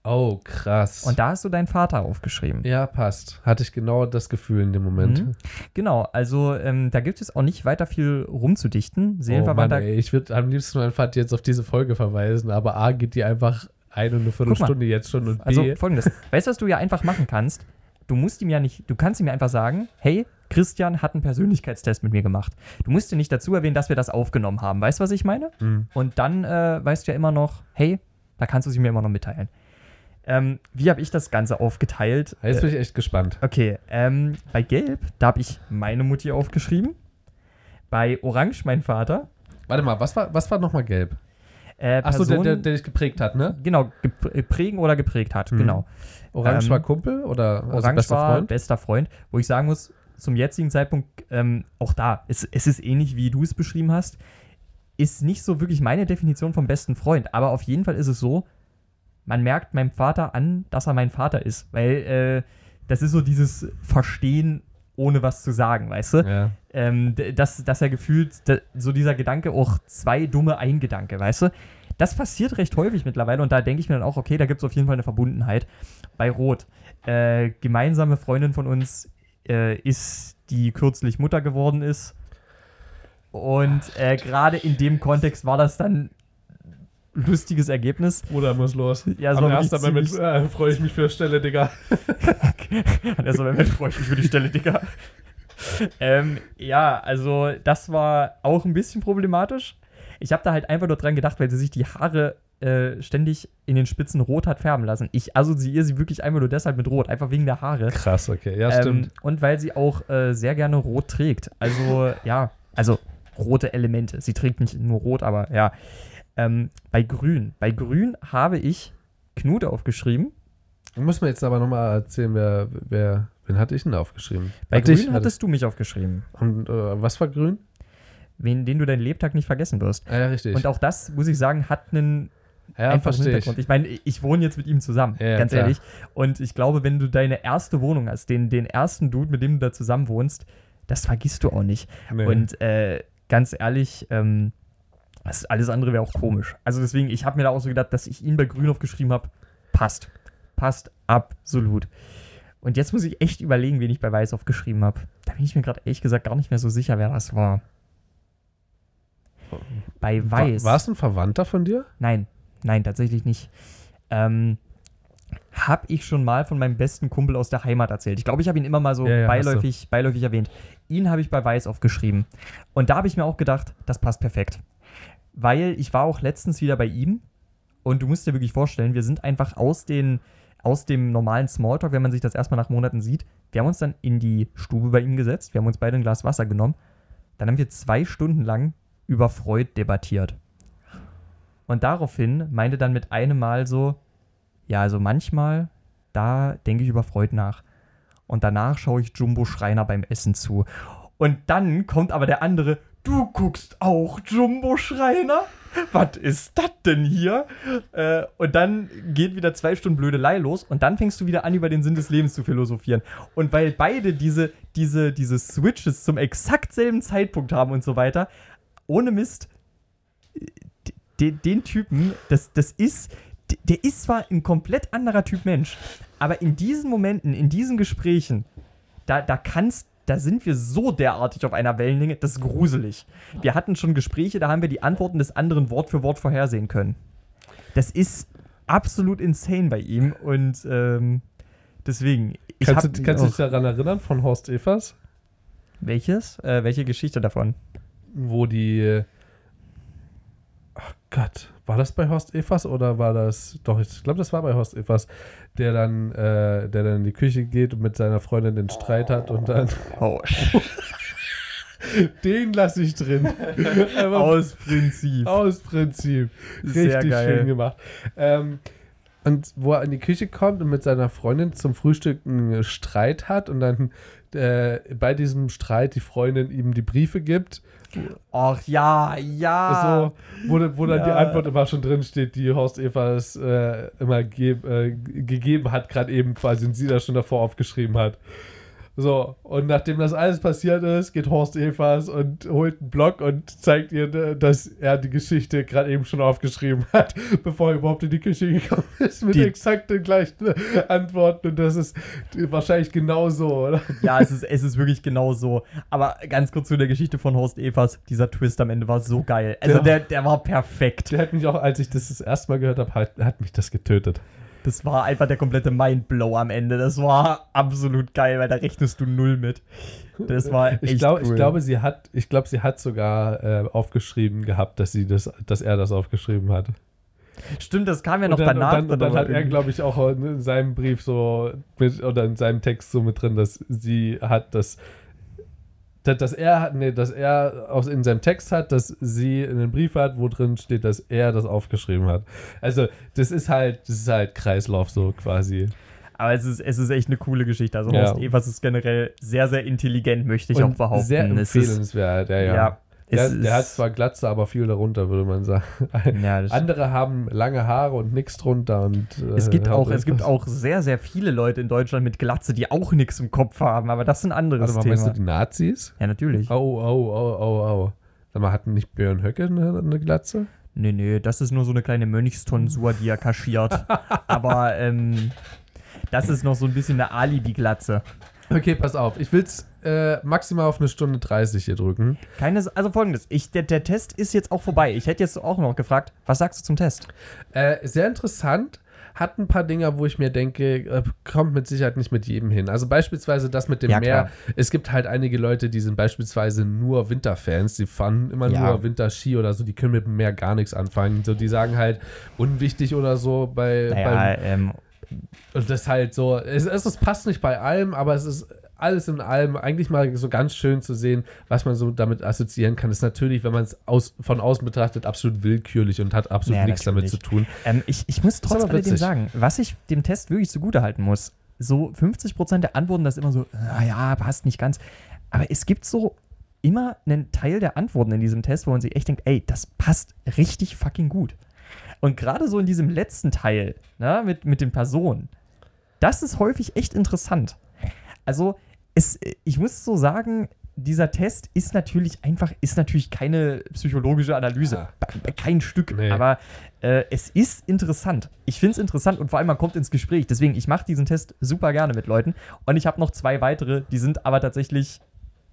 Oh, krass. Und da hast du deinen Vater aufgeschrieben. Ja, passt. Hatte ich genau das Gefühl in dem Moment. Mhm. Genau, also ähm, da gibt es auch nicht weiter viel rumzudichten. Seelenverwandter. Oh Mann, ey, ich würde am liebsten meinen Vater jetzt auf diese Folge verweisen, aber A geht die einfach eine und eine Viertelstunde jetzt schon und also B. Also folgendes. weißt du, was du ja einfach machen kannst? Du musst ihm ja nicht, du kannst ihm ja einfach sagen, hey, Christian hat einen Persönlichkeitstest mit mir gemacht. Du musst dir nicht dazu erwähnen, dass wir das aufgenommen haben. Weißt du, was ich meine? Mhm. Und dann äh, weißt du ja immer noch, hey, da kannst du sie mir immer noch mitteilen. Ähm, wie habe ich das Ganze aufgeteilt? Jetzt bin ich echt gespannt. Okay, ähm, bei Gelb, da habe ich meine Mutti aufgeschrieben. Bei Orange mein Vater. Warte mal, was war, was war nochmal Gelb? Äh, Achso, der, der, der dich geprägt hat, ne? Genau, geprägen oder geprägt hat, mhm. genau. Orange ähm, war Kumpel oder also Orange bester war Freund? bester Freund, wo ich sagen muss, zum jetzigen Zeitpunkt, ähm, auch da, es, es ist ähnlich, wie du es beschrieben hast, ist nicht so wirklich meine Definition vom besten Freund, aber auf jeden Fall ist es so, man merkt meinem Vater an, dass er mein Vater ist, weil äh, das ist so dieses Verstehen, ohne was zu sagen, weißt du? Ja. Ähm, dass, dass er gefühlt, so dieser Gedanke, auch zwei dumme, ein Gedanke, weißt du? Das passiert recht häufig mittlerweile und da denke ich mir dann auch, okay, da gibt es auf jeden Fall eine Verbundenheit. Bei Rot, äh, gemeinsame Freundin von uns äh, ist, die kürzlich Mutter geworden ist. Und äh, gerade in dem Kontext war das dann lustiges Ergebnis. Bruder muss los. Ja, so Am ersten Moment äh, freue ich mich für die Stelle, Digga. An erster Moment freue ich mich für die Stelle, Digga. ähm, ja, also das war auch ein bisschen problematisch. Ich habe da halt einfach nur dran gedacht, weil sie sich die Haare äh, ständig in den Spitzen rot hat färben lassen. Ich assoziiere sie wirklich einfach nur deshalb mit rot, einfach wegen der Haare. Krass, okay, ja, ähm, stimmt. Und weil sie auch äh, sehr gerne rot trägt. Also, ja, also rote Elemente. Sie trägt nicht nur rot, aber ja. Ähm, bei Grün. Bei Grün habe ich Knut aufgeschrieben. Muss man jetzt aber nochmal erzählen, wer, wer, wen hatte ich denn aufgeschrieben? Bei Hatte Grün ich, hattest du mich aufgeschrieben. Und äh, was war Grün? Wen, den du deinen Lebtag nicht vergessen wirst. Ja, richtig. Und auch das, muss ich sagen, hat einen ja, einfachen Hintergrund. Ich. ich meine, ich wohne jetzt mit ihm zusammen, ja, ganz klar. ehrlich. Und ich glaube, wenn du deine erste Wohnung hast, den, den ersten Dude, mit dem du da zusammen wohnst, das vergisst du auch nicht. Nee. Und äh, ganz ehrlich, ähm, das, alles andere wäre auch komisch. Also deswegen, ich habe mir da auch so gedacht, dass ich ihn bei Grünhoff geschrieben habe, passt. Passt absolut. Und jetzt muss ich echt überlegen, wen ich bei Weißhoff geschrieben habe. Da bin ich mir gerade ehrlich gesagt gar nicht mehr so sicher, wer das war. Bei Weiß. War, war es ein Verwandter von dir? Nein, nein, tatsächlich nicht. Ähm, habe ich schon mal von meinem besten Kumpel aus der Heimat erzählt. Ich glaube, ich habe ihn immer mal so ja, ja, beiläufig, beiläufig erwähnt. Ihn habe ich bei Weiß aufgeschrieben. Und da habe ich mir auch gedacht, das passt perfekt. Weil ich war auch letztens wieder bei ihm und du musst dir wirklich vorstellen, wir sind einfach aus, den, aus dem normalen Smalltalk, wenn man sich das erstmal nach Monaten sieht, wir haben uns dann in die Stube bei ihm gesetzt, wir haben uns beide ein Glas Wasser genommen. Dann haben wir zwei Stunden lang über Freud debattiert. Und daraufhin meinte dann mit einem Mal so, ja, also manchmal, da denke ich über Freud nach. Und danach schaue ich Jumbo Schreiner beim Essen zu. Und dann kommt aber der andere, du guckst auch Jumbo Schreiner? Was ist das denn hier? Äh, und dann geht wieder zwei Stunden Blödelei los und dann fängst du wieder an, über den Sinn des Lebens zu philosophieren. Und weil beide diese, diese, diese Switches zum exakt selben Zeitpunkt haben und so weiter, ohne Mist, den, den Typen, das, das ist der ist zwar ein komplett anderer Typ Mensch, aber in diesen Momenten, in diesen Gesprächen, da, da kannst, da sind wir so derartig auf einer Wellenlänge, das ist gruselig. Wir hatten schon Gespräche, da haben wir die Antworten des anderen Wort für Wort vorhersehen können. Das ist absolut insane bei ihm und ähm, deswegen. Ich Kannst, du, kannst du dich daran erinnern von Horst Evers? welches? Äh, welche Geschichte davon? wo die. Gott, war das bei Horst Evers oder war das. Doch, ich glaube, das war bei Horst Evers, der dann, äh, der dann in die Küche geht und mit seiner Freundin den Streit hat und dann. Oh, Den lasse ich drin. Aus Prinzip. aus Prinzip. Sehr Richtig geil. schön gemacht. Ähm, und wo er in die Küche kommt und mit seiner Freundin zum Frühstück einen Streit hat und dann äh, bei diesem Streit die Freundin ihm die Briefe gibt Ach ja, ja. so, wo, wo dann die Ja. Antwort immer schon drin steht, die Horst Evers äh, immer ge äh, gegeben hat, gerade eben quasi und sie das schon davor aufgeschrieben hat. So, und nachdem das alles passiert ist, geht Horst Evers und holt einen Block und zeigt ihr, äh, dass er die Geschichte gerade eben schon aufgeschrieben hat, bevor er überhaupt in die Küche gekommen ist, mit Die- exakt den gleichen Antworten. Und das ist wahrscheinlich genauso, oder? Ja, es ist, es ist wirklich genau so. Aber ganz kurz zu der Geschichte von Horst Evers. Dieser Twist am Ende war so geil. Also Ja. der, der war perfekt. Der hat mich auch, als ich das das erste Mal gehört habe, hat, hat mich das getötet. Das war einfach der komplette Mindblow am Ende. Das war absolut geil, weil da rechnest du null mit. Das war echt Ich, glaub, cool. ich glaube, sie hat, ich glaube, sie hat sogar äh, aufgeschrieben gehabt, dass sie das, dass er das aufgeschrieben hat. Stimmt, das kam ja noch und dann, danach. und dann, und dann hat er, glaube ich, auch in seinem Brief so mit, oder in seinem Text so mit drin, dass sie hat das, dass, er hat, nee, dass er aus, in seinem Text hat, dass sie einen Brief hat, wo drin steht, dass er das aufgeschrieben hat. Also das ist halt, das ist halt Kreislauf so quasi. Aber es ist, es ist echt eine coole Geschichte. Also Ja. Horst Evers ist generell sehr, sehr intelligent, möchte ich Und auch behaupten. Sehr Es ist- empfehlenswert, ja, ja. Ja, der, der hat zwar Glatze, aber viel darunter, würde man sagen. Ja, Andere haben lange Haare und nichts drunter und äh, Es gibt, auch, hat es gibt auch sehr, sehr viele Leute in Deutschland mit Glatze, die auch nichts im Kopf haben, aber das ist ein anderes Warte mal, meinst du Thema. die Nazis? Ja, natürlich. Oh, oh, oh, oh, oh. Sag mal, hatten nicht Björn Höcke eine, eine Glatze? Nee, nee, das ist nur so eine kleine Mönchstonsur, die er kaschiert. aber ähm, das ist noch so ein bisschen eine Alibi-Glatze. Okay, pass auf. Ich will es äh, maximal auf eine Stunde 30 hier drücken. Keine, also folgendes, ich, der, der Test ist jetzt auch vorbei. Ich hätte jetzt auch noch gefragt, was sagst du zum Test? Äh, sehr interessant. Hat ein paar Dinger, wo ich mir denke, äh, kommt mit Sicherheit nicht mit jedem hin. Also beispielsweise das mit dem Ja, Meer. klar. Es gibt halt einige Leute, die sind beispielsweise nur Winterfans. Die fahren immer Ja. nur Winterski oder so. Die können mit dem Meer gar nichts anfangen. So, die sagen halt unwichtig oder so bei, beim Naja, ähm, Und das ist halt so, es, es, passt nicht bei allem, aber es ist alles in allem eigentlich mal so ganz schön zu sehen, was man so damit assoziieren kann. ist natürlich, wenn man es aus, von außen betrachtet, absolut willkürlich und hat absolut Ja, nichts damit zu tun. ähm, ich, ich muss trotz aber alledem witzig. sagen, was ich dem Test wirklich zugutehalten muss, so 50% der Antworten, das ist immer so, naja, passt nicht ganz. Aber es gibt so immer einen Teil der Antworten in diesem Test, wo man sich echt denkt, ey, das passt richtig fucking gut. Und gerade so in diesem letzten Teil, ne, mit, mit den Personen, das ist häufig echt interessant. Also, es, ich muss so sagen, dieser Test ist natürlich einfach, ist natürlich keine psychologische Analyse. Ja. Kein Stück. Nee. Aber äh, es ist interessant. Ich finde es interessant und vor allem man kommt ins Gespräch. Deswegen, ich mache diesen Test super gerne mit Leuten. Und ich habe noch zwei weitere, die sind aber tatsächlich,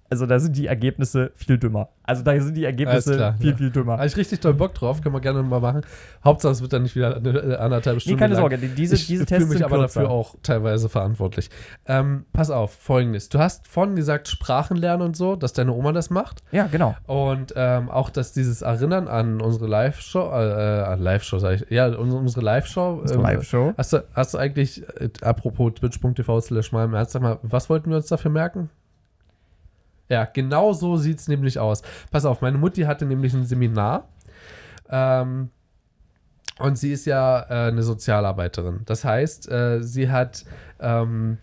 also da sind die Ergebnisse viel dümmer. Also da sind die Ergebnisse klar, viel, ja. viel dümmer. Habe ich richtig doll Bock drauf, können wir gerne mal machen. Hauptsache, es wird dann nicht wieder eine, äh, anderthalb Nee, Stunden keine lang. Sorge, die- diese, ich diese fühle Tests mich sind aber kürzer. dafür auch teilweise verantwortlich. Ähm, pass auf, folgendes. Du hast vorhin gesagt, Sprachen lernen und so, dass deine Oma das macht. Ja, genau. Und ähm, auch, dass dieses Erinnern an unsere Live-Show, äh, äh, an Live-Show, sag ich, ja, unsere, unsere Live-Show. Unsere ähm, Live-Show. Hast du, hast du eigentlich, äh, apropos twitch.tv slash mal im Ernst, sag mal, was wollten wir uns dafür merken? Ja, genau so sieht es nämlich aus. Pass auf, meine Mutti hatte nämlich ein Seminar. Ähm, und sie ist ja äh, eine Sozialarbeiterin. Das heißt, äh, sie hat ähm,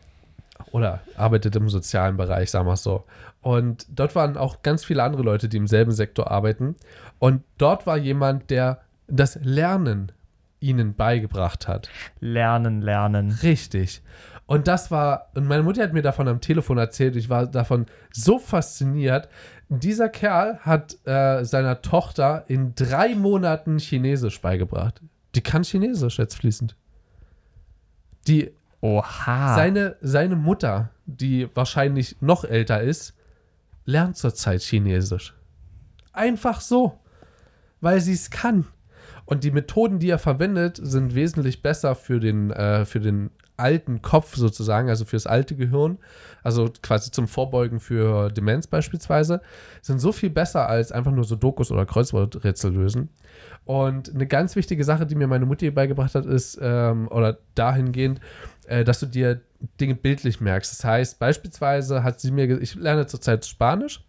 oder arbeitet im sozialen Bereich, sagen wir es so. Und dort waren auch ganz viele andere Leute, die im selben Sektor arbeiten. Und dort war jemand, der das Lernen ihnen beigebracht hat. Lernen, lernen. Richtig. Und das war, und meine Mutter hat mir davon am Telefon erzählt, ich war davon so fasziniert. Dieser Kerl hat äh, seiner Tochter in drei Monaten Chinesisch beigebracht. Die kann Chinesisch jetzt fließend. Die, Oha. seine, seine Mutter, die wahrscheinlich noch älter ist, lernt zurzeit Chinesisch. Einfach so. Weil sie es kann. Und die Methoden, die er verwendet, sind wesentlich besser für den, äh, für den alten Kopf sozusagen, also fürs alte Gehirn, also quasi zum Vorbeugen für Demenz beispielsweise, sind so viel besser als einfach nur so Dokus oder Kreuzworträtsel lösen. Und eine ganz wichtige Sache, die mir meine Mutti beigebracht hat, ist, ähm, oder dahingehend, äh, dass du dir Dinge bildlich merkst. Das heißt, beispielsweise hat sie mir, ich lerne zurzeit Spanisch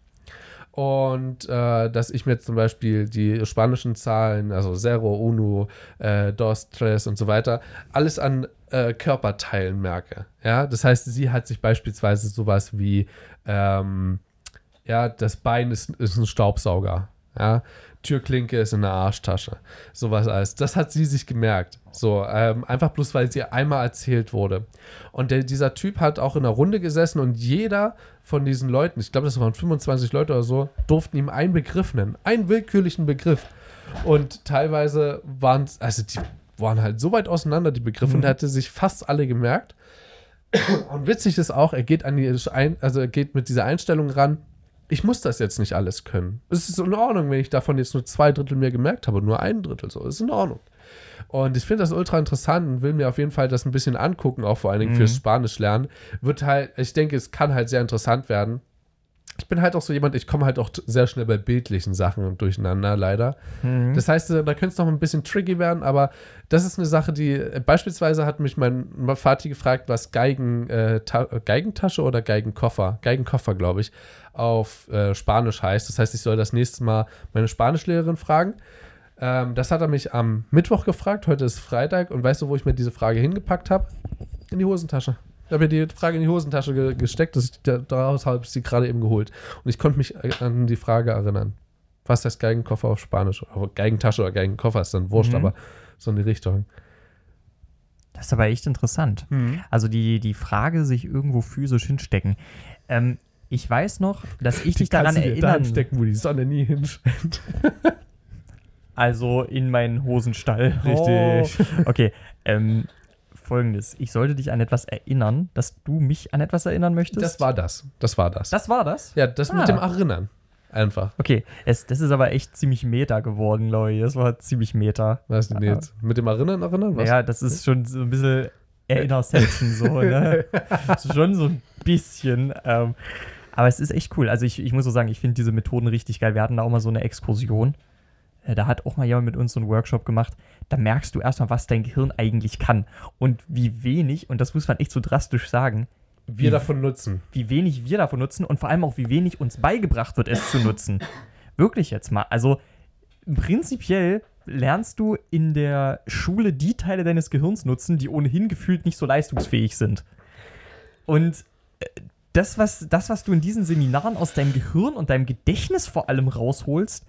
und äh, dass ich mir zum Beispiel die spanischen Zahlen, also Zero, Uno, äh, Dos, Tres und so weiter, alles an äh, Körperteilen merke. Ja, das heißt, sie hat sich beispielsweise sowas wie, ähm, ja, das Bein ist, ist ein Staubsauger. Ja, Türklinke ist in der Arschtasche. Sowas alles. Das hat sie sich gemerkt. So, ähm, einfach bloß, weil sie einmal erzählt wurde. Und der, dieser Typ hat auch in der Runde gesessen und jeder von diesen Leuten, ich glaube, das waren 25 Leute oder so, durften ihm einen Begriff nennen. Einen willkürlichen Begriff. Und teilweise waren es, also die waren halt so weit auseinander, die Begriffe, und er hatte sich fast alle gemerkt. Und witzig ist auch, er geht an die, ein, also er geht mit dieser Einstellung ran, ich muss das jetzt nicht alles können. Es ist in Ordnung, wenn ich davon jetzt nur zwei Drittel mehr gemerkt habe, nur ein Drittel so. Ist in Ordnung. Und ich finde das ultra interessant und will mir auf jeden Fall das ein bisschen angucken, auch vor allen Dingen Mhm. fürs Spanisch lernen. Wird halt, ich denke, es kann halt sehr interessant werden. Ich bin halt auch so jemand, ich komme halt auch sehr schnell bei bildlichen Sachen durcheinander, leider. Mhm. Das heißt, äh, da könnte es noch ein bisschen tricky werden, aber das ist eine Sache, die äh, beispielsweise hat mich mein Vati gefragt, was Geigen, äh, äh, Geigentasche oder Geigenkoffer, Geigenkoffer, glaube ich, auf äh, Spanisch heißt. Das heißt, ich soll das nächste Mal meine Spanischlehrerin fragen. Ähm, das hat er mich am Mittwoch gefragt. Heute ist Freitag. Und weißt du, wo ich mir diese Frage hingepackt habe? In die Hosentasche. Ich habe mir die Frage in die Hosentasche ge gesteckt. Das, da- daraus habe ich sie gerade eben geholt. Und ich konnte mich äh, an die Frage erinnern. Was heißt Geigenkoffer auf Spanisch? Aber Geigentasche oder Geigenkoffer ist dann wurscht, Mhm. aber so in die Richtung. Das ist aber echt interessant. Also die, die Frage, sich irgendwo physisch hinstecken. Ähm, ich weiß noch, dass ich dich daran dir da erinnern, stecken, wo die Sonne nie hinscheint. also in meinen Hosenstall. Richtig. Oh. Okay, ähm, folgendes. Ich sollte dich an etwas erinnern, dass du mich an etwas erinnern möchtest. Das war das. Das war das. das war das? ja, das Ah. mit dem Erinnern. Einfach. Okay, es, das ist aber echt ziemlich meta geworden, ich. Das war ziemlich meta. Was denn Ja. jetzt? Mit dem Erinnern erinnern? Was? Ja, das ist schon so ein bisschen Erinnerception so, ne? Schon so ein bisschen. Ähm, aber es ist echt cool. Also ich, ich muss so sagen, ich finde diese Methoden richtig geil. Wir hatten da auch mal so eine Exkursion. Äh, Da hat auch mal jemand mit uns so einen Workshop gemacht. Da merkst du erstmal, was dein Gehirn eigentlich kann. Und wie wenig, und das muss man echt so drastisch sagen, Wir Wie- davon nutzen. wie wenig wir davon nutzen und vor allem auch, wie wenig uns beigebracht wird, es zu nutzen. Wirklich jetzt mal. Also prinzipiell lernst du in der Schule die Teile deines Gehirns nutzen, die ohnehin gefühlt nicht so leistungsfähig sind. Und äh, das was, das, was du in diesen Seminaren aus deinem Gehirn und deinem Gedächtnis vor allem rausholst,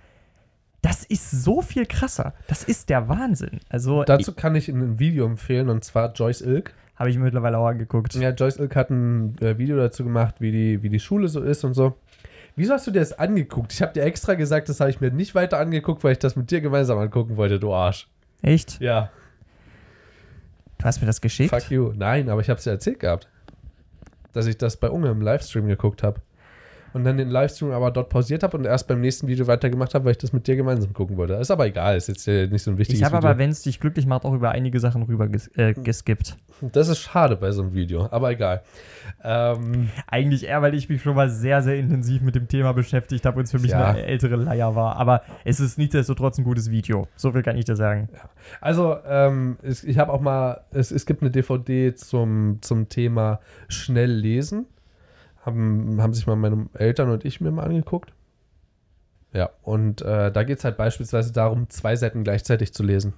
das ist so viel krasser. Das ist der Wahnsinn. Also Dazu kann ich ein Video empfehlen und zwar Joyce Ilk. habe ich mir mittlerweile auch angeguckt. Ja, Joyce Ilk hat ein äh, Video dazu gemacht, wie die, wie die Schule so ist und so. Wieso hast du dir das angeguckt? Ich habe dir extra gesagt, das habe ich mir nicht weiter angeguckt, weil ich das mit dir gemeinsam angucken wollte, du Arsch. Echt? Ja. Du hast mir das geschickt? Fuck you. Nein, aber ich habe es dir erzählt gehabt. Dass ich das bei Unge im Livestream geguckt habe. Und dann den Livestream aber dort pausiert habe und erst beim nächsten Video weitergemacht habe, weil ich das mit dir gemeinsam gucken wollte. Ist aber egal, ist jetzt äh, nicht so ein wichtiges Ich habe aber, wenn es dich glücklich macht, auch über einige Sachen rüber ges äh, geskippt. das ist schade bei so einem Video, aber egal. Ähm, Eigentlich eher, weil ich mich schon mal sehr, sehr intensiv mit dem Thema beschäftigt habe und es für mich Ja. eine ältere Leier war. Aber es ist nichtsdestotrotz ein gutes Video. So viel kann ich dir sagen. Also, ähm, es, ich habe auch mal, es, es gibt eine DVD zum, zum Thema schnell lesen. Haben, haben sich mal meine Eltern und ich mir mal angeguckt. Ja, und äh, da geht es halt beispielsweise darum, zwei Seiten gleichzeitig zu lesen.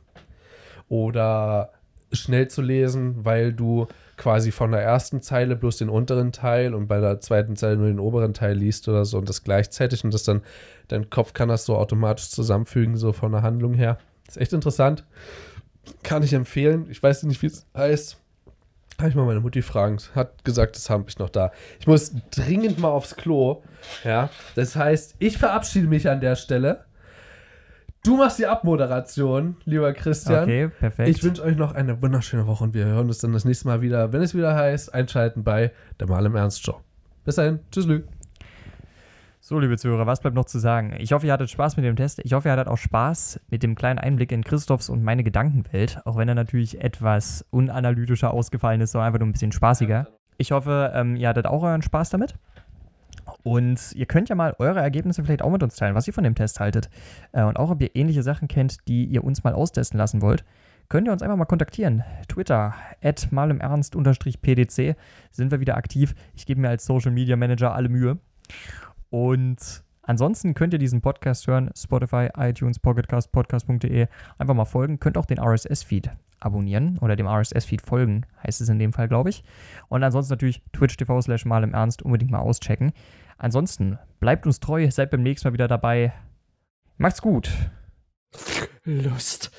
Oder schnell zu lesen, weil du quasi von der ersten Zeile bloß den unteren Teil und bei der zweiten Zeile nur den oberen Teil liest oder so und das gleichzeitig und das dann, dein Kopf kann das so automatisch zusammenfügen, so von der Handlung her. ist echt interessant. Kann ich empfehlen. Ich weiß nicht, wie es heißt. Kann ich mal meine Mutti fragen. Hat gesagt, das habe ich noch da. Ich muss dringend mal aufs Klo. Ja. Das heißt, ich verabschiede mich an der Stelle. Du machst die Abmoderation, lieber Christian. Okay, perfekt. Ich wünsche euch noch eine wunderschöne Woche und wir hören uns dann das nächste Mal wieder, wenn es wieder heißt, einschalten bei der Mal im Ernst Show. Bis dahin, tschüss, Lü. So, liebe Zuhörer, was bleibt noch zu sagen? Ich hoffe, ihr hattet Spaß mit dem Test. Ich hoffe, ihr hattet auch Spaß mit dem kleinen Einblick in Christophs und meine Gedankenwelt, auch wenn er natürlich etwas unanalytischer ausgefallen ist, so einfach nur ein bisschen spaßiger. Ich hoffe, ähm, ihr hattet auch euren Spaß damit. Und ihr könnt ja mal eure Ergebnisse vielleicht auch mit uns teilen, was ihr von dem Test haltet. Äh, und auch, ob ihr ähnliche Sachen kennt, die ihr uns mal austesten lassen wollt, könnt ihr uns einfach mal kontaktieren. Twitter, at malimernst-pdc, sind wir wieder aktiv. Ich gebe mir als Social Media Manager alle Mühe. Und ansonsten könnt ihr diesen Podcast hören, Spotify, iTunes, Pocketcast, podcast.de. Einfach mal folgen. Könnt auch den RSS-Feed abonnieren oder dem RSS-Feed folgen, heißt es in dem Fall, glaube ich. Und ansonsten natürlich twitch.tv slash mal im Ernst unbedingt mal auschecken. Ansonsten bleibt uns treu, seid beim nächsten Mal wieder dabei. Macht's gut. Lust